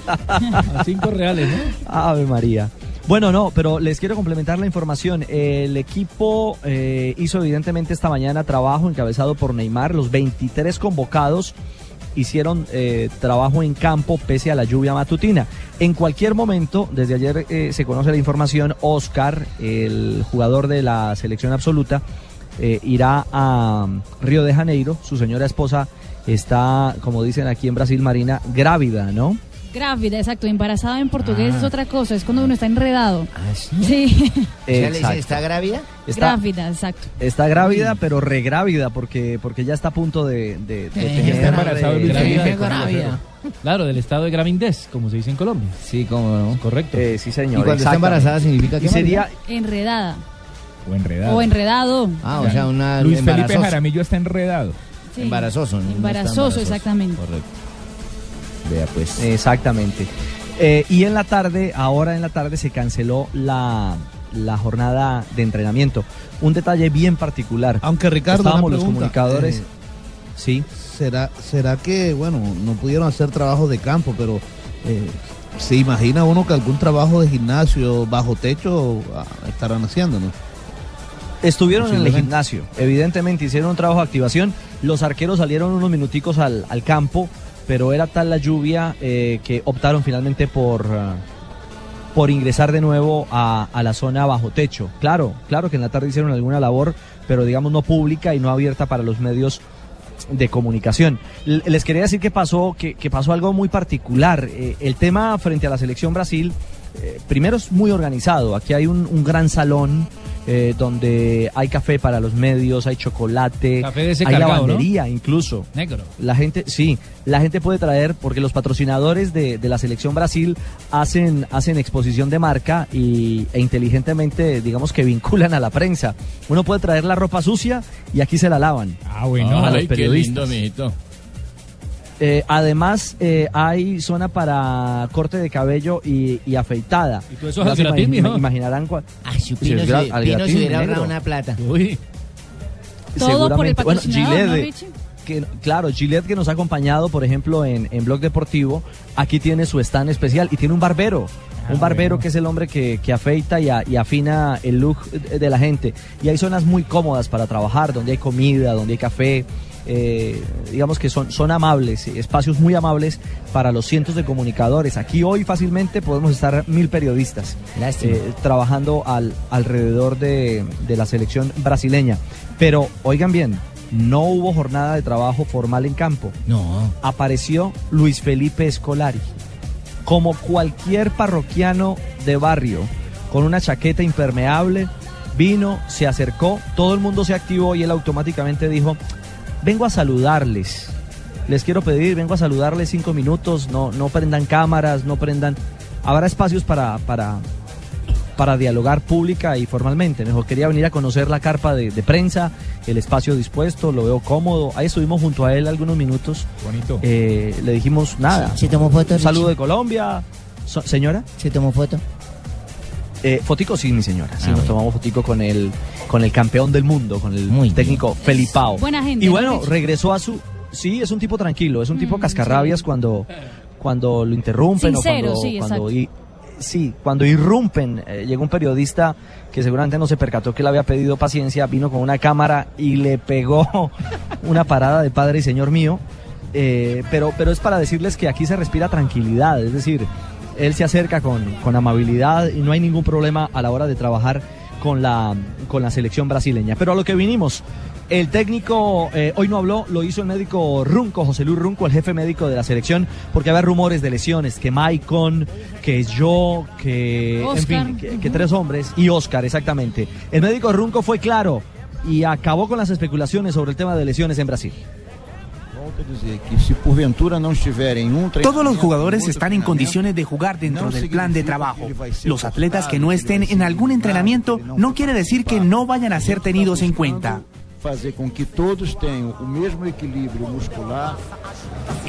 A cinco reales, ¿no? Ave María. Bueno, no, pero les quiero complementar la información. El equipo eh, hizo evidentemente esta mañana trabajo encabezado por Neymar. Los 23 convocados hicieron eh, trabajo en campo pese a la lluvia matutina. En cualquier momento, desde ayer eh, se conoce la información, Oscar, el jugador de la selección absoluta, eh, irá a Río de Janeiro. Su señora esposa está, como dicen aquí en Brasil, Marina, grávida, ¿no? Grávida, exacto. Embarazada en portugués Ah. es otra cosa, es cuando uno está enredado. ¿Ah, sí? Exacto. ¿Está grávida? Está- Grávida, exacto. Está grávida, pero regrávida, porque, porque ya está a punto de, de- de tener... está embarazada de Luis eh, Felipe con Grávida. Claro, del estado de gravidez, como se dice en Colombia. Sí, cómo no. Correcto. Eh, sí, señor. ¿Y cuando está embarazada significa que Y sería... Enredada. O enredado. O enredado. Ah, o sea, una Luis Felipe embarazoso. Jaramillo está enredado. Sí. Embarazoso, ¿no? No está Embarazoso, exactamente. Correcto. Vea pues. Exactamente. Eh, y en la tarde, ahora en la tarde, se canceló la, la jornada de entrenamiento. Un detalle bien particular. Aunque Ricardo, Estábamos los pregunta, comunicadores... eh, sí. ¿Será, ¿Será que, bueno, no pudieron hacer trabajo de campo, pero eh, se imagina uno que algún trabajo de gimnasio bajo techo ah, estarán haciendo, ¿no? Estuvieron en el gimnasio, evidentemente hicieron un trabajo de activación. Los arqueros salieron unos minuticos al, al campo, pero era tal la lluvia eh, que optaron finalmente por, ah, por ingresar de nuevo a, a la zona bajo techo. Claro, claro que en la tarde hicieron alguna labor, pero digamos no pública y no abierta para los medios de comunicación. Les quería decir que pasó, que, que pasó algo muy particular. Eh, el tema frente a la selección Brasil, eh, primero es muy organizado. Aquí hay un, un gran salón eh, donde hay café para los medios, hay chocolate, Café de ese hay cargado, ¿no? lavandería incluso. Negro. La gente, sí, la gente puede traer, porque los patrocinadores de, de la selección Brasil hacen, hacen exposición de marca y, e inteligentemente, digamos que vinculan a la prensa. Uno puede traer la ropa sucia y aquí se la lavan. Ah, bueno. A los Ay, qué periodistas. lindo. Eh, además, eh, hay zona para corte de cabello y, y afeitada. ¿Y todo eso es mijo? Imaginarán cuál. Ay, si Pino, se, Pino se hubiera ahorrado una plata. Uy. Todo por el Seguramente. Bueno, ¿no, Gillette, que, claro, Gillette que nos ha acompañado, por ejemplo, en, en Blog Deportivo, aquí tiene su stand especial y tiene un barbero. Ah, un barbero que es el hombre que, que afeita y, a- y afina el look de de la gente. Y hay zonas muy cómodas para trabajar, donde hay comida, donde hay café. Eh, digamos que son, son amables, espacios muy amables para los cientos de comunicadores. Aquí hoy fácilmente podemos estar mil periodistas eh, trabajando al, alrededor de, de la selección brasileña. Pero oigan bien, no hubo jornada de trabajo formal en campo. No. Apareció Luis Felipe Escolari, como cualquier parroquiano de barrio, con una chaqueta impermeable, vino, se acercó, todo el mundo se activó y él automáticamente dijo, vengo a saludarles. Les quiero pedir, vengo a saludarles cinco minutos, no, no prendan cámaras, no prendan... Habrá espacios para, para, para dialogar pública y formalmente. Mejor quería venir a conocer la carpa de, de prensa, el espacio dispuesto, lo veo cómodo. Ahí estuvimos junto a él algunos minutos. Bonito. Eh, le dijimos nada. ¿Se tomó foto? Un saludo de Colombia. So- señora. ¿Se tomó foto? Eh, fotico sí, mi señora. Sí, Ah, nos bueno. tomamos fotico con el, con el campeón del mundo, con el técnico Felipao. buena gente, Y ¿no, bueno, regresó a su... Sí, es un tipo tranquilo, es un tipo Mm, cascarrabias cuando, cuando lo interrumpen Sincero, o cuando... sí, cuando i- sí, cuando irrumpen. Eh, llegó un periodista que seguramente no se percató que le había pedido paciencia, vino con una cámara y le pegó una parada de padre y señor mío. Eh, pero, pero es para decirles que aquí se respira tranquilidad, es decir, él se acerca con, con amabilidad y no hay ningún problema a la hora de trabajar con la, con la selección brasileña. Pero a lo que vinimos, el técnico eh, hoy no habló, lo hizo el médico Runco, José Luis Runco, el jefe médico de la selección, porque había rumores de lesiones, que Maicon, que yo, que, en fin, que, que tres hombres, y Oscar, exactamente. El médico Runco fue claro y acabó con las especulaciones sobre el tema de lesiones en Brasil. Todos los jugadores están en condiciones de jugar dentro del plan de trabajo. Los atletas que no estén en algún entrenamiento no quiere decir que no vayan a ser tenidos en cuenta.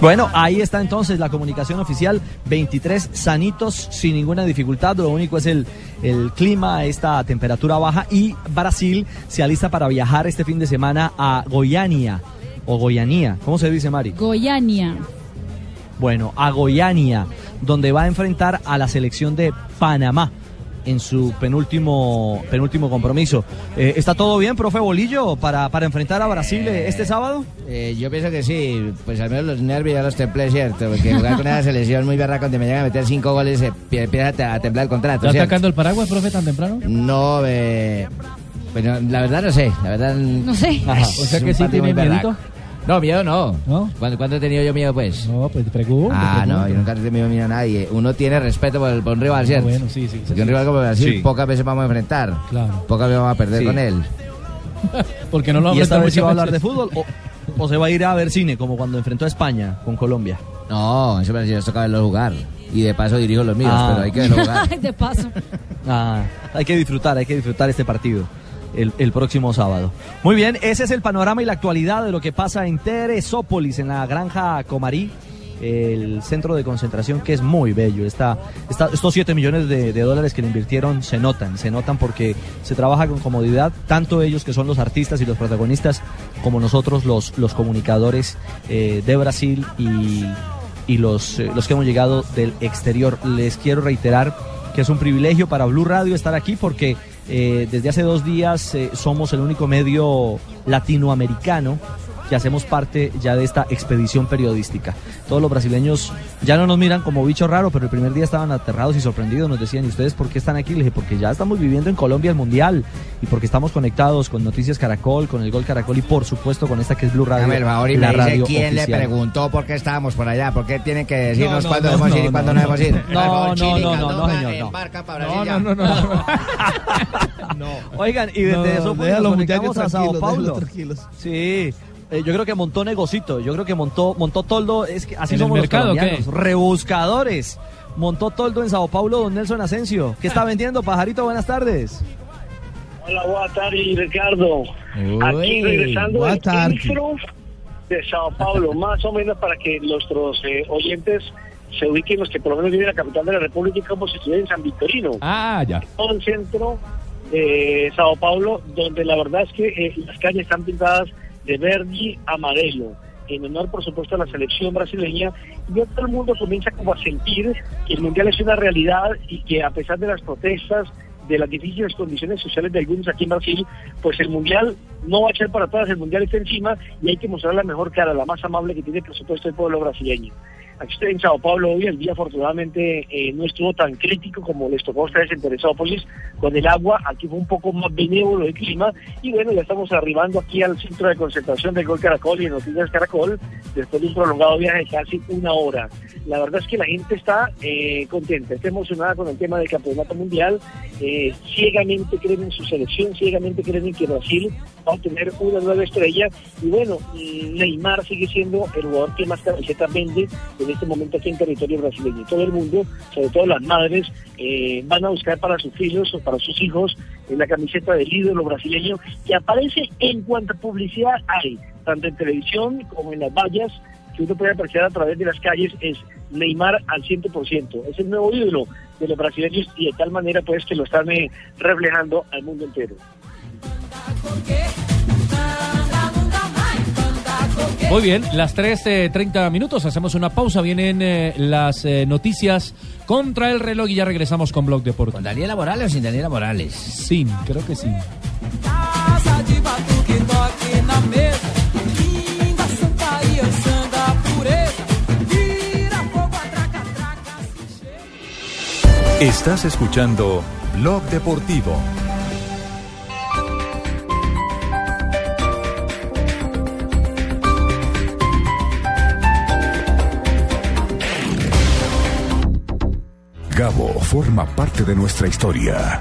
Bueno, ahí está entonces la comunicación oficial. 23 sanitos sin ninguna dificultad. Lo único es el, el clima, esta temperatura baja. Y Brasil se alista para viajar este fin de semana a Goiânia. O Goianía. ¿Cómo se dice, Mari? Goiânia. Bueno, a Goiânia, donde va a enfrentar a la selección de Panamá en su penúltimo, penúltimo compromiso. Eh, ¿Está todo bien, profe Bolillo, para, para enfrentar a Brasil eh, este sábado? Eh, yo pienso que sí, pues al menos los nervios ya los templé, ¿cierto? Porque jugar con una selección muy berraca donde me llegan a meter cinco goles se pie- empieza a, temblar el contrato. ¿Está atacando el paraguas, profe, tan temprano? No, eh, pues no, la verdad no sé, la verdad... No sé. Ajá, O sea que sí tiene miedito. No, miedo no. ¿Cuándo, cuándo he tenido yo miedo, pues? No, pues pregunto. Ah, pregunto. no, yo nunca he tenido miedo a nadie. Uno tiene respeto por, el- por un rival, ¿cierto? bueno, sí, sí. Porque un rival como Brasil Sí. pocas veces vamos a enfrentar. Claro. Pocas veces vamos a perder Sí. con él. Porque no lo ¿Y esta vez sí va a hablar de fútbol o, o se va a ir a ver cine como cuando enfrentó a España con Colombia? No, ese Brasil toca verlo jugar. Y de paso dirijo los míos, Ah. pero hay que verlo jugar. de paso. Ah, hay que disfrutar, hay que disfrutar este partido el, próximo sábado. Muy bien, ese es el panorama y la actualidad de lo que pasa en Teresópolis, en la granja Comarí, el centro de concentración que es muy bello. Estos 7 millones de, dólares que le invirtieron se notan, se notan porque se trabaja con comodidad, tanto ellos que son los artistas y los protagonistas, como nosotros los, comunicadores eh, de Brasil y, y los, eh, los que hemos llegado del exterior. Les quiero reiterar que es un privilegio para Blue Radio estar aquí porque eh, desde hace dos días eh, somos el único medio latinoamericano que hacemos parte ya de esta expedición periodística. Todos los brasileños ya no nos miran como bicho raro, pero el primer día estaban aterrados y sorprendidos. Nos decían, ¿y ustedes por qué están aquí? Les dije, porque ya estamos viviendo en Colombia el Mundial y porque estamos conectados con Noticias Caracol, con el Gol Caracol y por supuesto con esta que es Blue Radio. Dame el favor y la me dice radio quién le preguntó por qué estábamos por allá, por qué tienen que decirnos No, no, cuándo no, debemos no, ir y no, cuándo no. no, debemos ir. No, no, no, no, señor, no. No, no, no, no, Oigan, y desde No, eso pues, a nos conectamos a Sao Paulo. Sí. Eh, yo creo que montó negocito, yo creo que montó, montó toldo, es que así ¿En el somos mercado, los qué? colombianos, rebuscadores. Montó toldo en Sao Paulo, don Nelson Asensio. ¿Qué está vendiendo, pajarito? Buenas tardes. Hola, boa tarde, Ricardo. Aquí regresando tarde. intro de Sao Paulo, más o menos para que nuestros eh, oyentes se ubiquen, los que por lo menos viven en la capital de la República, como si estuvieran en San Victorino. Ah, ya. Todo el centro de Sao Paulo, donde la verdad es que eh, las calles están pintadas de verde y amarelo, en honor, por supuesto, a la selección brasileña. Y todo el mundo comienza como a sentir que el Mundial es una realidad y que a pesar de las protestas, de las difíciles condiciones sociales de algunos aquí en Brasil, pues el Mundial no va a echar para atrás, el Mundial está encima y hay que mostrar la mejor cara, la más amable que tiene, por supuesto, el pueblo brasileño. Aquí estoy en Sao Paulo hoy, el día afortunadamente eh, no estuvo tan crítico como les tocó a ustedes en Teresópolis con el agua, aquí fue un poco más benévolo el clima y bueno, ya estamos arribando aquí al centro de concentración del Gol Caracol y de Noticias Caracol después de un prolongado viaje de casi una hora. La verdad es que la gente está eh, contenta, está emocionada con el tema del campeonato mundial, eh, ciegamente creen en su selección, ciegamente creen en que Brasil va a tener una nueva estrella y bueno, mm, Neymar sigue siendo el jugador que más camisetas vende en este momento aquí en territorio brasileño. Todo el mundo, sobre todo las madres, eh, van a buscar para sus hijos o para sus hijos eh, la camiseta del ídolo brasileño que aparece en cuanta publicidad hay, tanto en televisión como en las vallas que uno puede apreciar a través de las calles es Neymar al 100%. Es el nuevo ídolo de los brasileños y de tal manera pues que lo están eh, reflejando al mundo entero. Muy bien, las 3.30 minutos, hacemos una pausa, vienen eh, las eh, noticias contra el reloj y ya regresamos con Blog Deportivo. ¿Con Daniela Morales o sin Daniela Morales? Sí, creo que sí. Estás escuchando Blog Deportivo. Gabo forma parte de nuestra historia.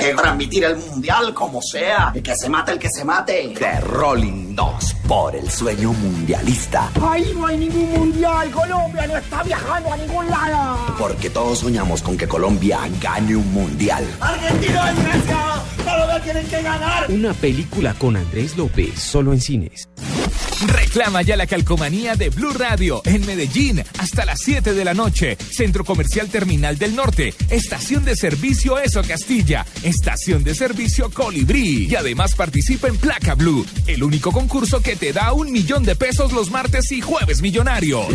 que transmitir el mundial como sea. Y que se mate el que se mate. The Rolling 2 por el sueño mundialista. Ahí no hay ningún mundial. Colombia no está viajando a ningún lado. Porque todos soñamos con que Colombia gane un mundial. Argentina, desgraciado. Todos tienen que ganar. Una película con Andrés López, solo en cines. Reclama ya la calcomanía de Blue Radio en Medellín hasta las 7 de la noche. Centro Comercial Terminal del Norte. Estación de servicio Eso Castilla. Estación de servicio Colibrí. Y además participa en Placa Blue, el único concurso que te da un millón de pesos los martes y jueves millonarios.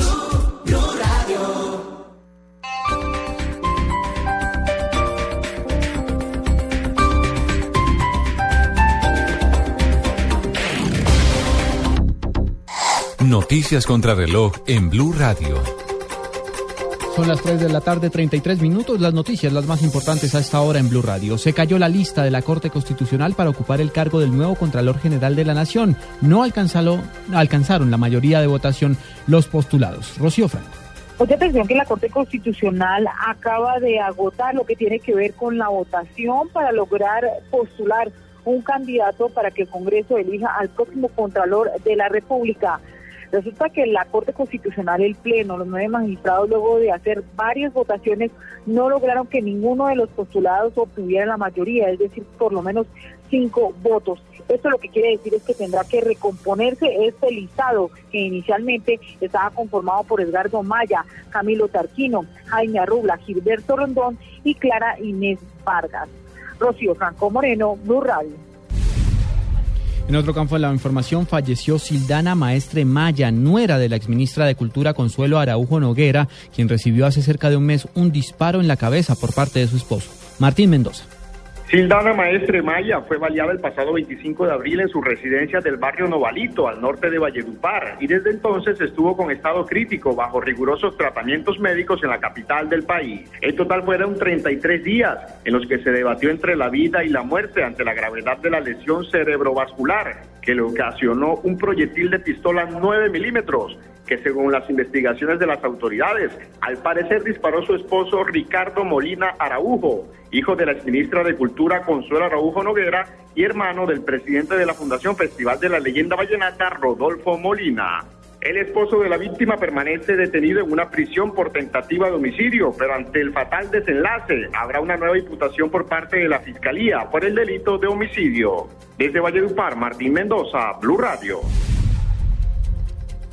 Noticias contra reloj en Blue Radio. Son las 3 de la tarde, 33 minutos. Las noticias, las más importantes a esta hora en Blue Radio. Se cayó la lista de la Corte Constitucional para ocupar el cargo del nuevo Contralor General de la Nación. No alcanzaron la mayoría de votación los postulados. Rocío Franco. Mucha atención que la Corte Constitucional acaba de agotar lo que tiene que ver con la votación para lograr postular un candidato para que el Congreso elija al próximo Contralor de la República. Resulta que la Corte Constitucional, el Pleno, los nueve magistrados, luego de hacer varias votaciones, no lograron que ninguno de los postulados obtuviera la mayoría, es decir, por lo menos cinco votos. Esto lo que quiere decir es que tendrá que recomponerse este listado que inicialmente estaba conformado por Edgardo Maya, Camilo Tarquino, Jaime Arrubla, Gilberto Rondón y Clara Inés Vargas. Rocío Franco Moreno, Blue. En otro campo de la información falleció Sildana Maestre Maya, nuera de la exministra de Cultura Consuelo Araujo Noguera, quien recibió hace cerca de un mes un disparo en la cabeza por parte de su esposo, Martín Mendoza. Sildana Maestre Maya fue baleada el pasado 25 de abril en su residencia del barrio Novalito, al norte de Valledupar, y desde entonces estuvo con estado crítico bajo rigurosos tratamientos médicos en la capital del país. En total fueron 33 días en los que se debatió entre la vida y la muerte ante la gravedad de la lesión cerebrovascular que le ocasionó un proyectil de pistola 9 milímetros que según las investigaciones de las autoridades, al parecer disparó su esposo Ricardo Molina Araujo, hijo de la exministra de Cultura Consuelo Araujo Noguera y hermano del presidente de la Fundación Festival de la Leyenda Vallenata, Rodolfo Molina. El esposo de la víctima permanece detenido en una prisión por tentativa de homicidio, pero ante el fatal desenlace habrá una nueva imputación por parte de la Fiscalía por el delito de homicidio. Desde Valledupar, Martín Mendoza, Blue Radio.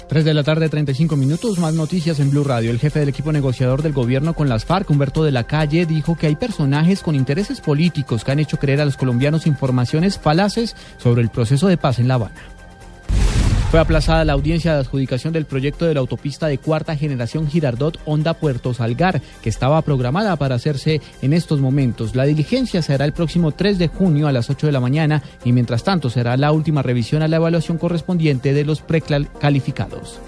3 de la tarde, 35 minutos, más noticias en Blue Radio. El jefe del equipo negociador del gobierno con las FARC, Humberto de la Calle, dijo que hay personajes con intereses políticos que han hecho creer a los colombianos informaciones falaces sobre el proceso de paz en La Habana. Fue aplazada la audiencia de adjudicación del proyecto de la autopista de cuarta generación Girardot Honda Puerto Salgar, que estaba programada para hacerse en estos momentos. La diligencia será el próximo 3 de junio a las 8 de la mañana y mientras tanto será la última revisión a la evaluación correspondiente de los precalificados.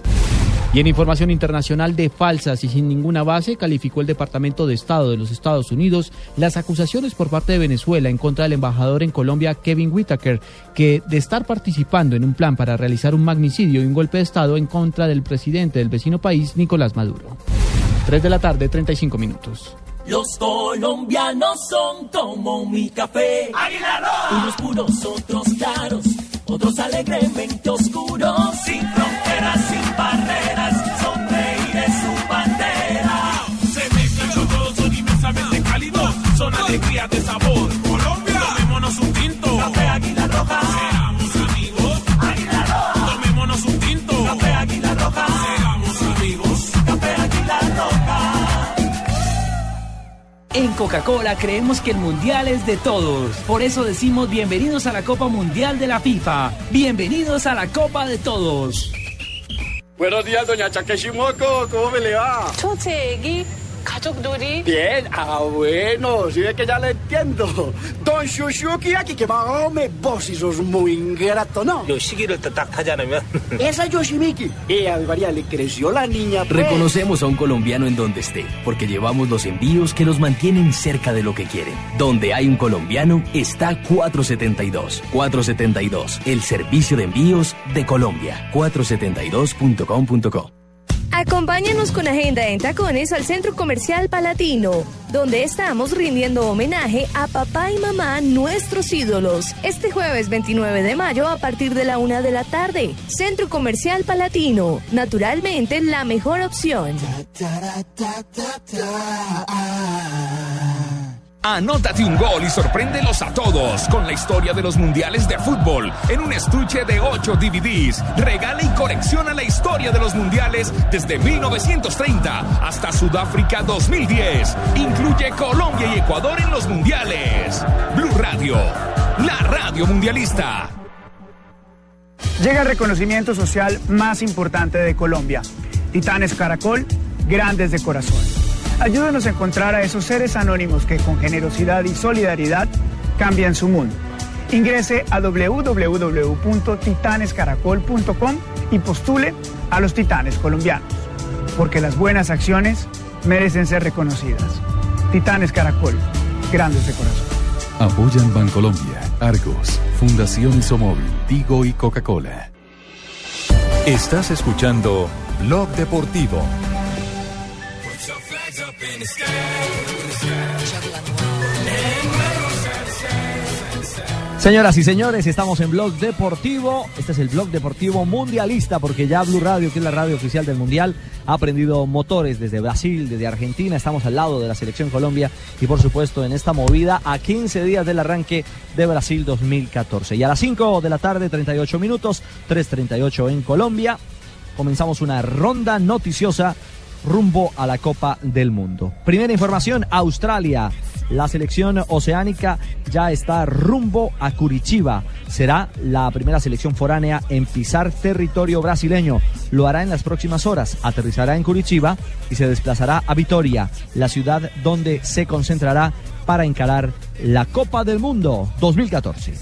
Y en información internacional de falsas y sin ninguna base, calificó el Departamento de Estado de los Estados Unidos las acusaciones por parte de Venezuela en contra del embajador en Colombia, Kevin Whitaker, que de estar participando en un plan para realizar un magnicidio y un golpe de Estado en contra del presidente del vecino país, Nicolás Maduro. 3 de la tarde, 35 minutos. Los colombianos son como mi café. Unos puros, otros claros, otros alegremente oscuros. Sin fronteras, sin barreras, alegría de sabor. Colombia, tomémonos un tinto. Café Águila Roja. Seamos amigos. Águila Roja. Tomémonos un tinto. Café Águila Roja. Seamos amigos. Café Águila Roja. En Coca-Cola creemos que el mundial es de todos. Por eso decimos bienvenidos a la Copa Mundial de la FIFA. Bienvenidos a la Copa de Todos. Buenos días, doña Chaqueshimoco. ¿Cómo me le va? Chuchegui. Bien, ah bueno, si ve que ya le entiendo. Don Shushuki aquí que va, hombre, vos y sos muy ingrato, ¿no? 요시기를 또 딱 하지 않으면 Esa Yoshimiki, eh, a mi María le creció la niña. pues. Reconocemos a un colombiano en donde esté, porque llevamos los envíos que los mantienen cerca de lo que quieren. Donde hay un colombiano, está 472. 472, el servicio de envíos de Colombia. 472.com.co. Acompáñanos con Agenda en Tacones al Centro Comercial Palatino, donde estamos rindiendo homenaje a papá y mamá, nuestros ídolos. Este jueves 29 de mayo a partir de la una de la tarde. Centro Comercial Palatino, naturalmente la mejor opción. Anótate un gol y sorpréndelos a todos con la historia de los mundiales de fútbol en un estuche de 8 DVDs. Regala y colecciona la historia de los mundiales desde 1930 hasta Sudáfrica 2010. Incluye Colombia y Ecuador en los mundiales. Blue Radio, la radio mundialista. Llega el reconocimiento social más importante de Colombia. Titanes Caracol, grandes de corazón. Ayúdenos a encontrar a esos seres anónimos que con generosidad y solidaridad cambian su mundo. Ingrese a www.titanescaracol.com y postule a los titanes colombianos, porque las buenas acciones merecen ser reconocidas. Titanes Caracol, grandes de corazón. Apoyan Bancolombia, Argos, Fundación Isomóvil, Tigo y Coca-Cola. Estás escuchando Blog Deportivo. Señoras y señores, estamos en Blog Deportivo. Este es el Blog Deportivo Mundialista porque ya Blue Radio, que es la radio oficial del Mundial, ha prendido motores desde Brasil, desde Argentina. Estamos al lado de la selección Colombia y por supuesto en esta movida a 15 días del arranque de Brasil 2014. Y a las 5 de la tarde, 38 minutos, 3.38 en Colombia, comenzamos una ronda noticiosa rumbo a la Copa del Mundo. Primera información, Australia. La selección oceánica ya está rumbo a Curitiba. Será la primera selección foránea en pisar territorio brasileño. Lo hará en las próximas horas. Aterrizará en Curitiba y se desplazará a Vitoria, la ciudad donde se concentrará para encarar la Copa del Mundo 2014.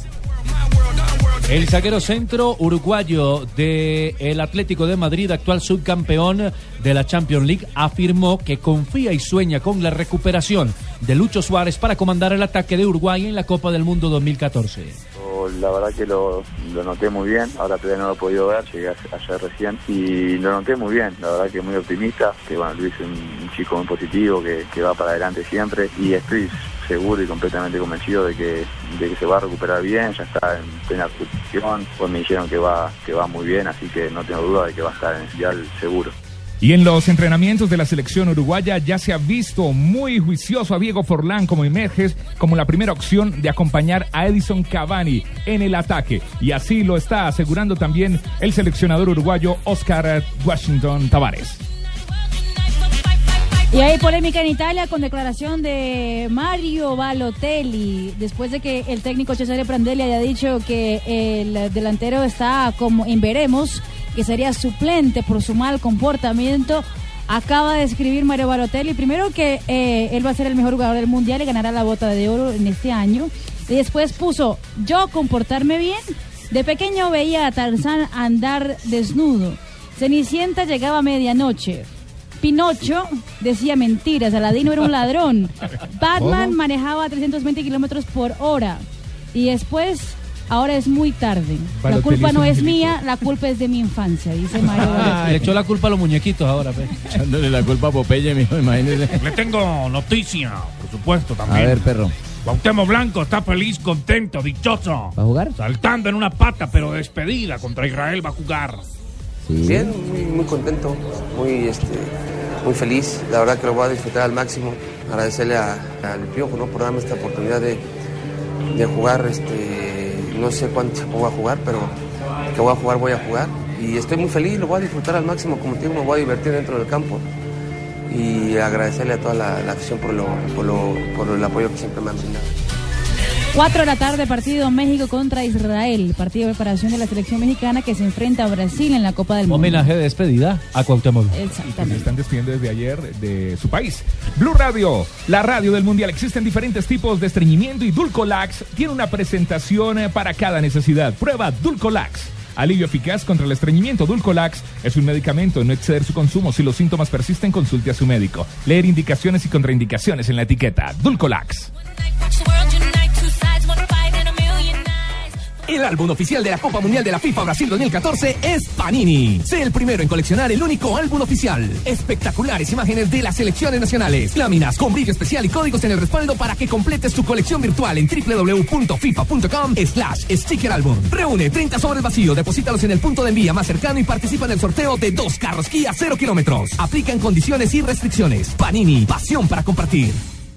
El zaguero centro uruguayo del Atlético de Madrid, actual subcampeón de la Champions League, afirmó que confía y sueña con la recuperación de Lucho Suárez para comandar el ataque de Uruguay en la Copa del Mundo 2014. La verdad que lo, noté muy bien, ahora todavía no lo he podido ver, llegué ayer recién y lo noté muy bien, la verdad que muy optimista, que bueno, Luis es un, chico muy positivo, que, va para adelante siempre y estoy seguro y completamente convencido de que, de que se va a recuperar bien, ya está en plena recuperación, pues me dijeron que va, que va muy bien, así que no tengo duda de que va a estar en el seguro. Y en los entrenamientos de la selección uruguaya ya se ha visto muy juicioso a Diego Forlán como emerges como la primera opción de acompañar a Edison Cavani en el ataque. Y así lo está asegurando también el seleccionador uruguayo Oscar Washington Tavares. Y hay polémica en Italia con declaración de Mario Balotelli, después de que el técnico Cesare Prandelli haya dicho que el delantero está como en veremos, que sería suplente por su mal comportamiento. Acaba de escribir Mario Balotelli, primero que eh, él va a ser el mejor jugador del mundial y ganará la bota de oro en este año. Y después puso, yo comportarme bien. De pequeño veía a Tarzán andar desnudo. Cenicienta llegaba a medianoche. Pinocho decía mentiras, Aladino era un ladrón. Batman ¿Cómo? manejaba a 320 kilómetros por hora. Y después, ahora es muy tarde. La culpa no es mía, la culpa es de mi infancia, dice Mario Balotelli. Le echó la culpa a los muñequitos ahora, pues. Echándole la culpa a Popeye, mijo, imagínese. Le tengo noticia, por supuesto, también. A ver, perro. Cuauhtémoc Blanco está feliz, contento, dichoso. ¿Va a jugar? Saltando en una pata, pero despedida contra Israel va a jugar. Bien, muy, muy contento, muy, este, muy feliz. La verdad que lo voy a disfrutar al máximo. Agradecerle a- al Piojo ¿no? por darme esta oportunidad de, de jugar. Este, no sé cuánto tiempo voy a jugar, pero que voy a jugar, voy a jugar. Y estoy muy feliz, lo voy a disfrutar al máximo. Como te me voy a divertir dentro del campo. y agradecerle a toda la, afición por, por, lo, por el apoyo que siempre me han brindado. 4 de la tarde, partido México contra Israel. Partido de preparación de la selección mexicana que se enfrenta a Brasil en la Copa del Mundo. Homenaje de despedida a Cuauhtémoc. que se Exactamente. están despidiendo desde ayer de su país. Blue Radio, la radio del mundial. Existen diferentes tipos de estreñimiento y Dulcolax tiene una presentación eh, para cada necesidad. Prueba Dulcolax. Alivio eficaz contra el estreñimiento. Dulcolax es un medicamento, no exceder su consumo. Si los síntomas persisten, consulte a su médico. Leer indicaciones y contraindicaciones en la etiqueta. Dulcolax. El álbum oficial de la Copa Mundial de la FIFA Brasil 2014 es Panini. Sé el primero en coleccionar el único álbum oficial. Espectaculares imágenes de las selecciones nacionales, láminas con brillo especial y códigos en el respaldo para que completes tu colección virtual en www.fifa.com slash sticker álbum. Reúne 30 sobres vacíos, deposítalos en el punto de envía más cercano y participa en el sorteo de dos carros Kia 0 kilómetros. Aplican condiciones y restricciones. Panini, pasión para compartir.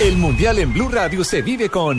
El Mundial en Blue Radio se vive con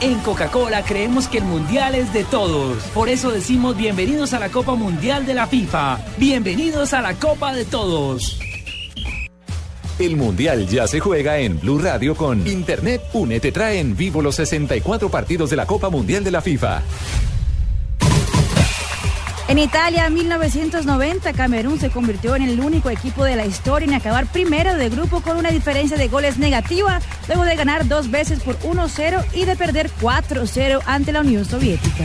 En Coca-Cola creemos que el mundial es de todos. Por eso decimos bienvenidos a la Copa Mundial de la FIFA. Bienvenidos a la Copa de Todos. El Mundial ya se juega en Blue Radio con Internet Une te trae en vivo los 64 partidos de la Copa Mundial de la FIFA. En Italia, 1990, Camerún se convirtió en el único equipo de la historia en acabar primero de grupo con una diferencia de goles negativa, luego de ganar dos veces por 1-0 y de perder 4-0 ante la Unión Soviética.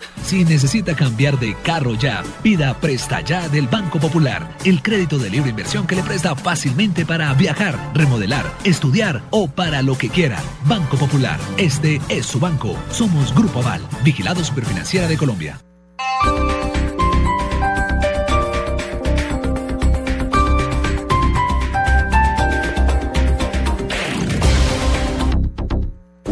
Si necesita cambiar de carro ya, pida Presta Ya del Banco Popular, el crédito de libre inversión que le presta fácilmente para viajar, remodelar, estudiar o para lo que quiera. Banco Popular, este es su banco. Somos Grupo Aval, vigilado superfinanciera de Colombia.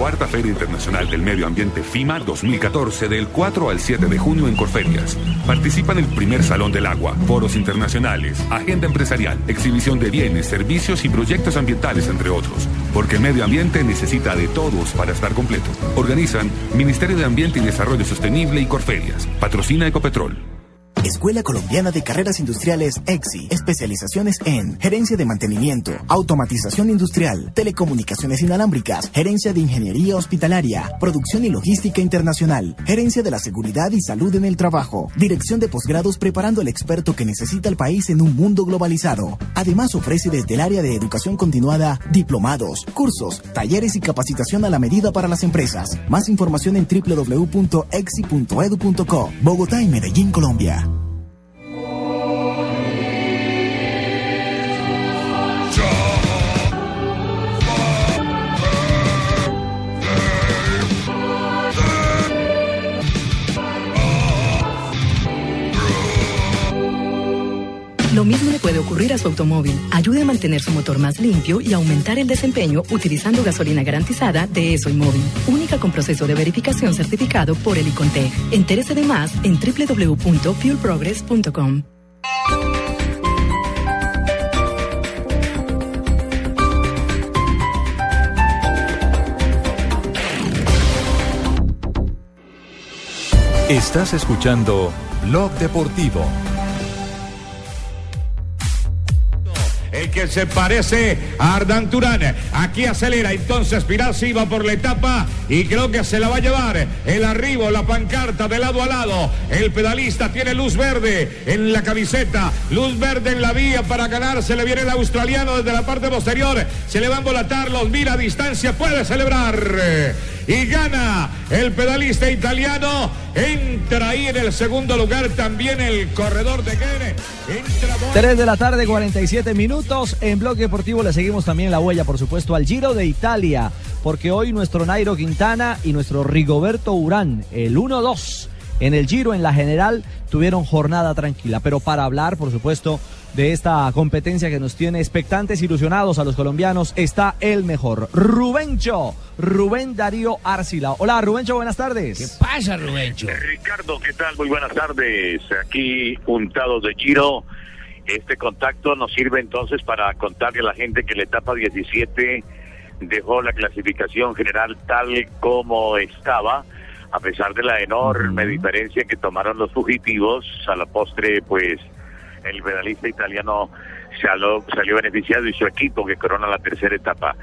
Cuarta Feria Internacional del Medio Ambiente FIMA 2014 del 4 al 7 de junio en Corferias. Participa en el primer Salón del Agua, foros internacionales, agenda empresarial, exhibición de bienes, servicios y proyectos ambientales, entre otros. Porque el medio ambiente necesita de todos para estar completo. Organizan Ministerio de Ambiente y Desarrollo Sostenible y Corferias. Patrocina Ecopetrol. Escuela Colombiana de Carreras Industriales EXI. Especializaciones en gerencia de mantenimiento, automatización industrial, telecomunicaciones inalámbricas, gerencia de ingeniería hospitalaria, producción y logística internacional, gerencia de la seguridad y salud en el trabajo, dirección de posgrados preparando al experto que necesita el país en un mundo globalizado. Además ofrece desde el área de educación continuada diplomados, cursos, talleres y capacitación a la medida para las empresas. Más información en www.exi.edu.co. Bogotá y Medellín, Colombia. Lo mismo le puede ocurrir a su automóvil. Ayude a mantener su motor más limpio y aumentar el desempeño utilizando gasolina garantizada de ESO y Móvil. Única con proceso de verificación certificado por el ICONTEC. Entérese de más en www.fuelprogress.com. Estás escuchando Blog Deportivo. El que se parece a Ardan Turán. Aquí acelera, entonces Pirazzi va por la etapa y creo que se la va a llevar. El arribo, la pancarta de lado a lado. El pedalista tiene luz verde en la camiseta, luz verde en la vía para ganar. Se le viene el australiano desde la parte posterior. Se le va a embolatar, los mira a distancia, puede celebrar. Y gana el pedalista italiano. Entra ahí en el segundo lugar también el corredor de Guerre. Entra 3 de la tarde, 47 minutos. En Bloque Deportivo le seguimos también la huella, por supuesto, al Giro de Italia. Porque hoy nuestro Nairo Quintana y nuestro Rigoberto Urán, el 1-2 en el Giro, en la general, tuvieron jornada tranquila. Pero para hablar, por supuesto, de esta competencia que nos tiene expectantes, ilusionados a los colombianos, está el mejor, Rubencho, Rubén Darío Arcila. Hola, Rubencho, buenas tardes. ¿Qué pasa, Rubencho? Ricardo, ¿qué tal? Muy buenas tardes. Aquí, juntados de Giro. Este contacto nos sirve entonces para contarle a la gente que la etapa 17 dejó la clasificación general tal como estaba a pesar de la enorme diferencia que tomaron los fugitivos, a la postre, pues el pedalista italiano salió, salió beneficiado y su equipo que corona la tercera etapa.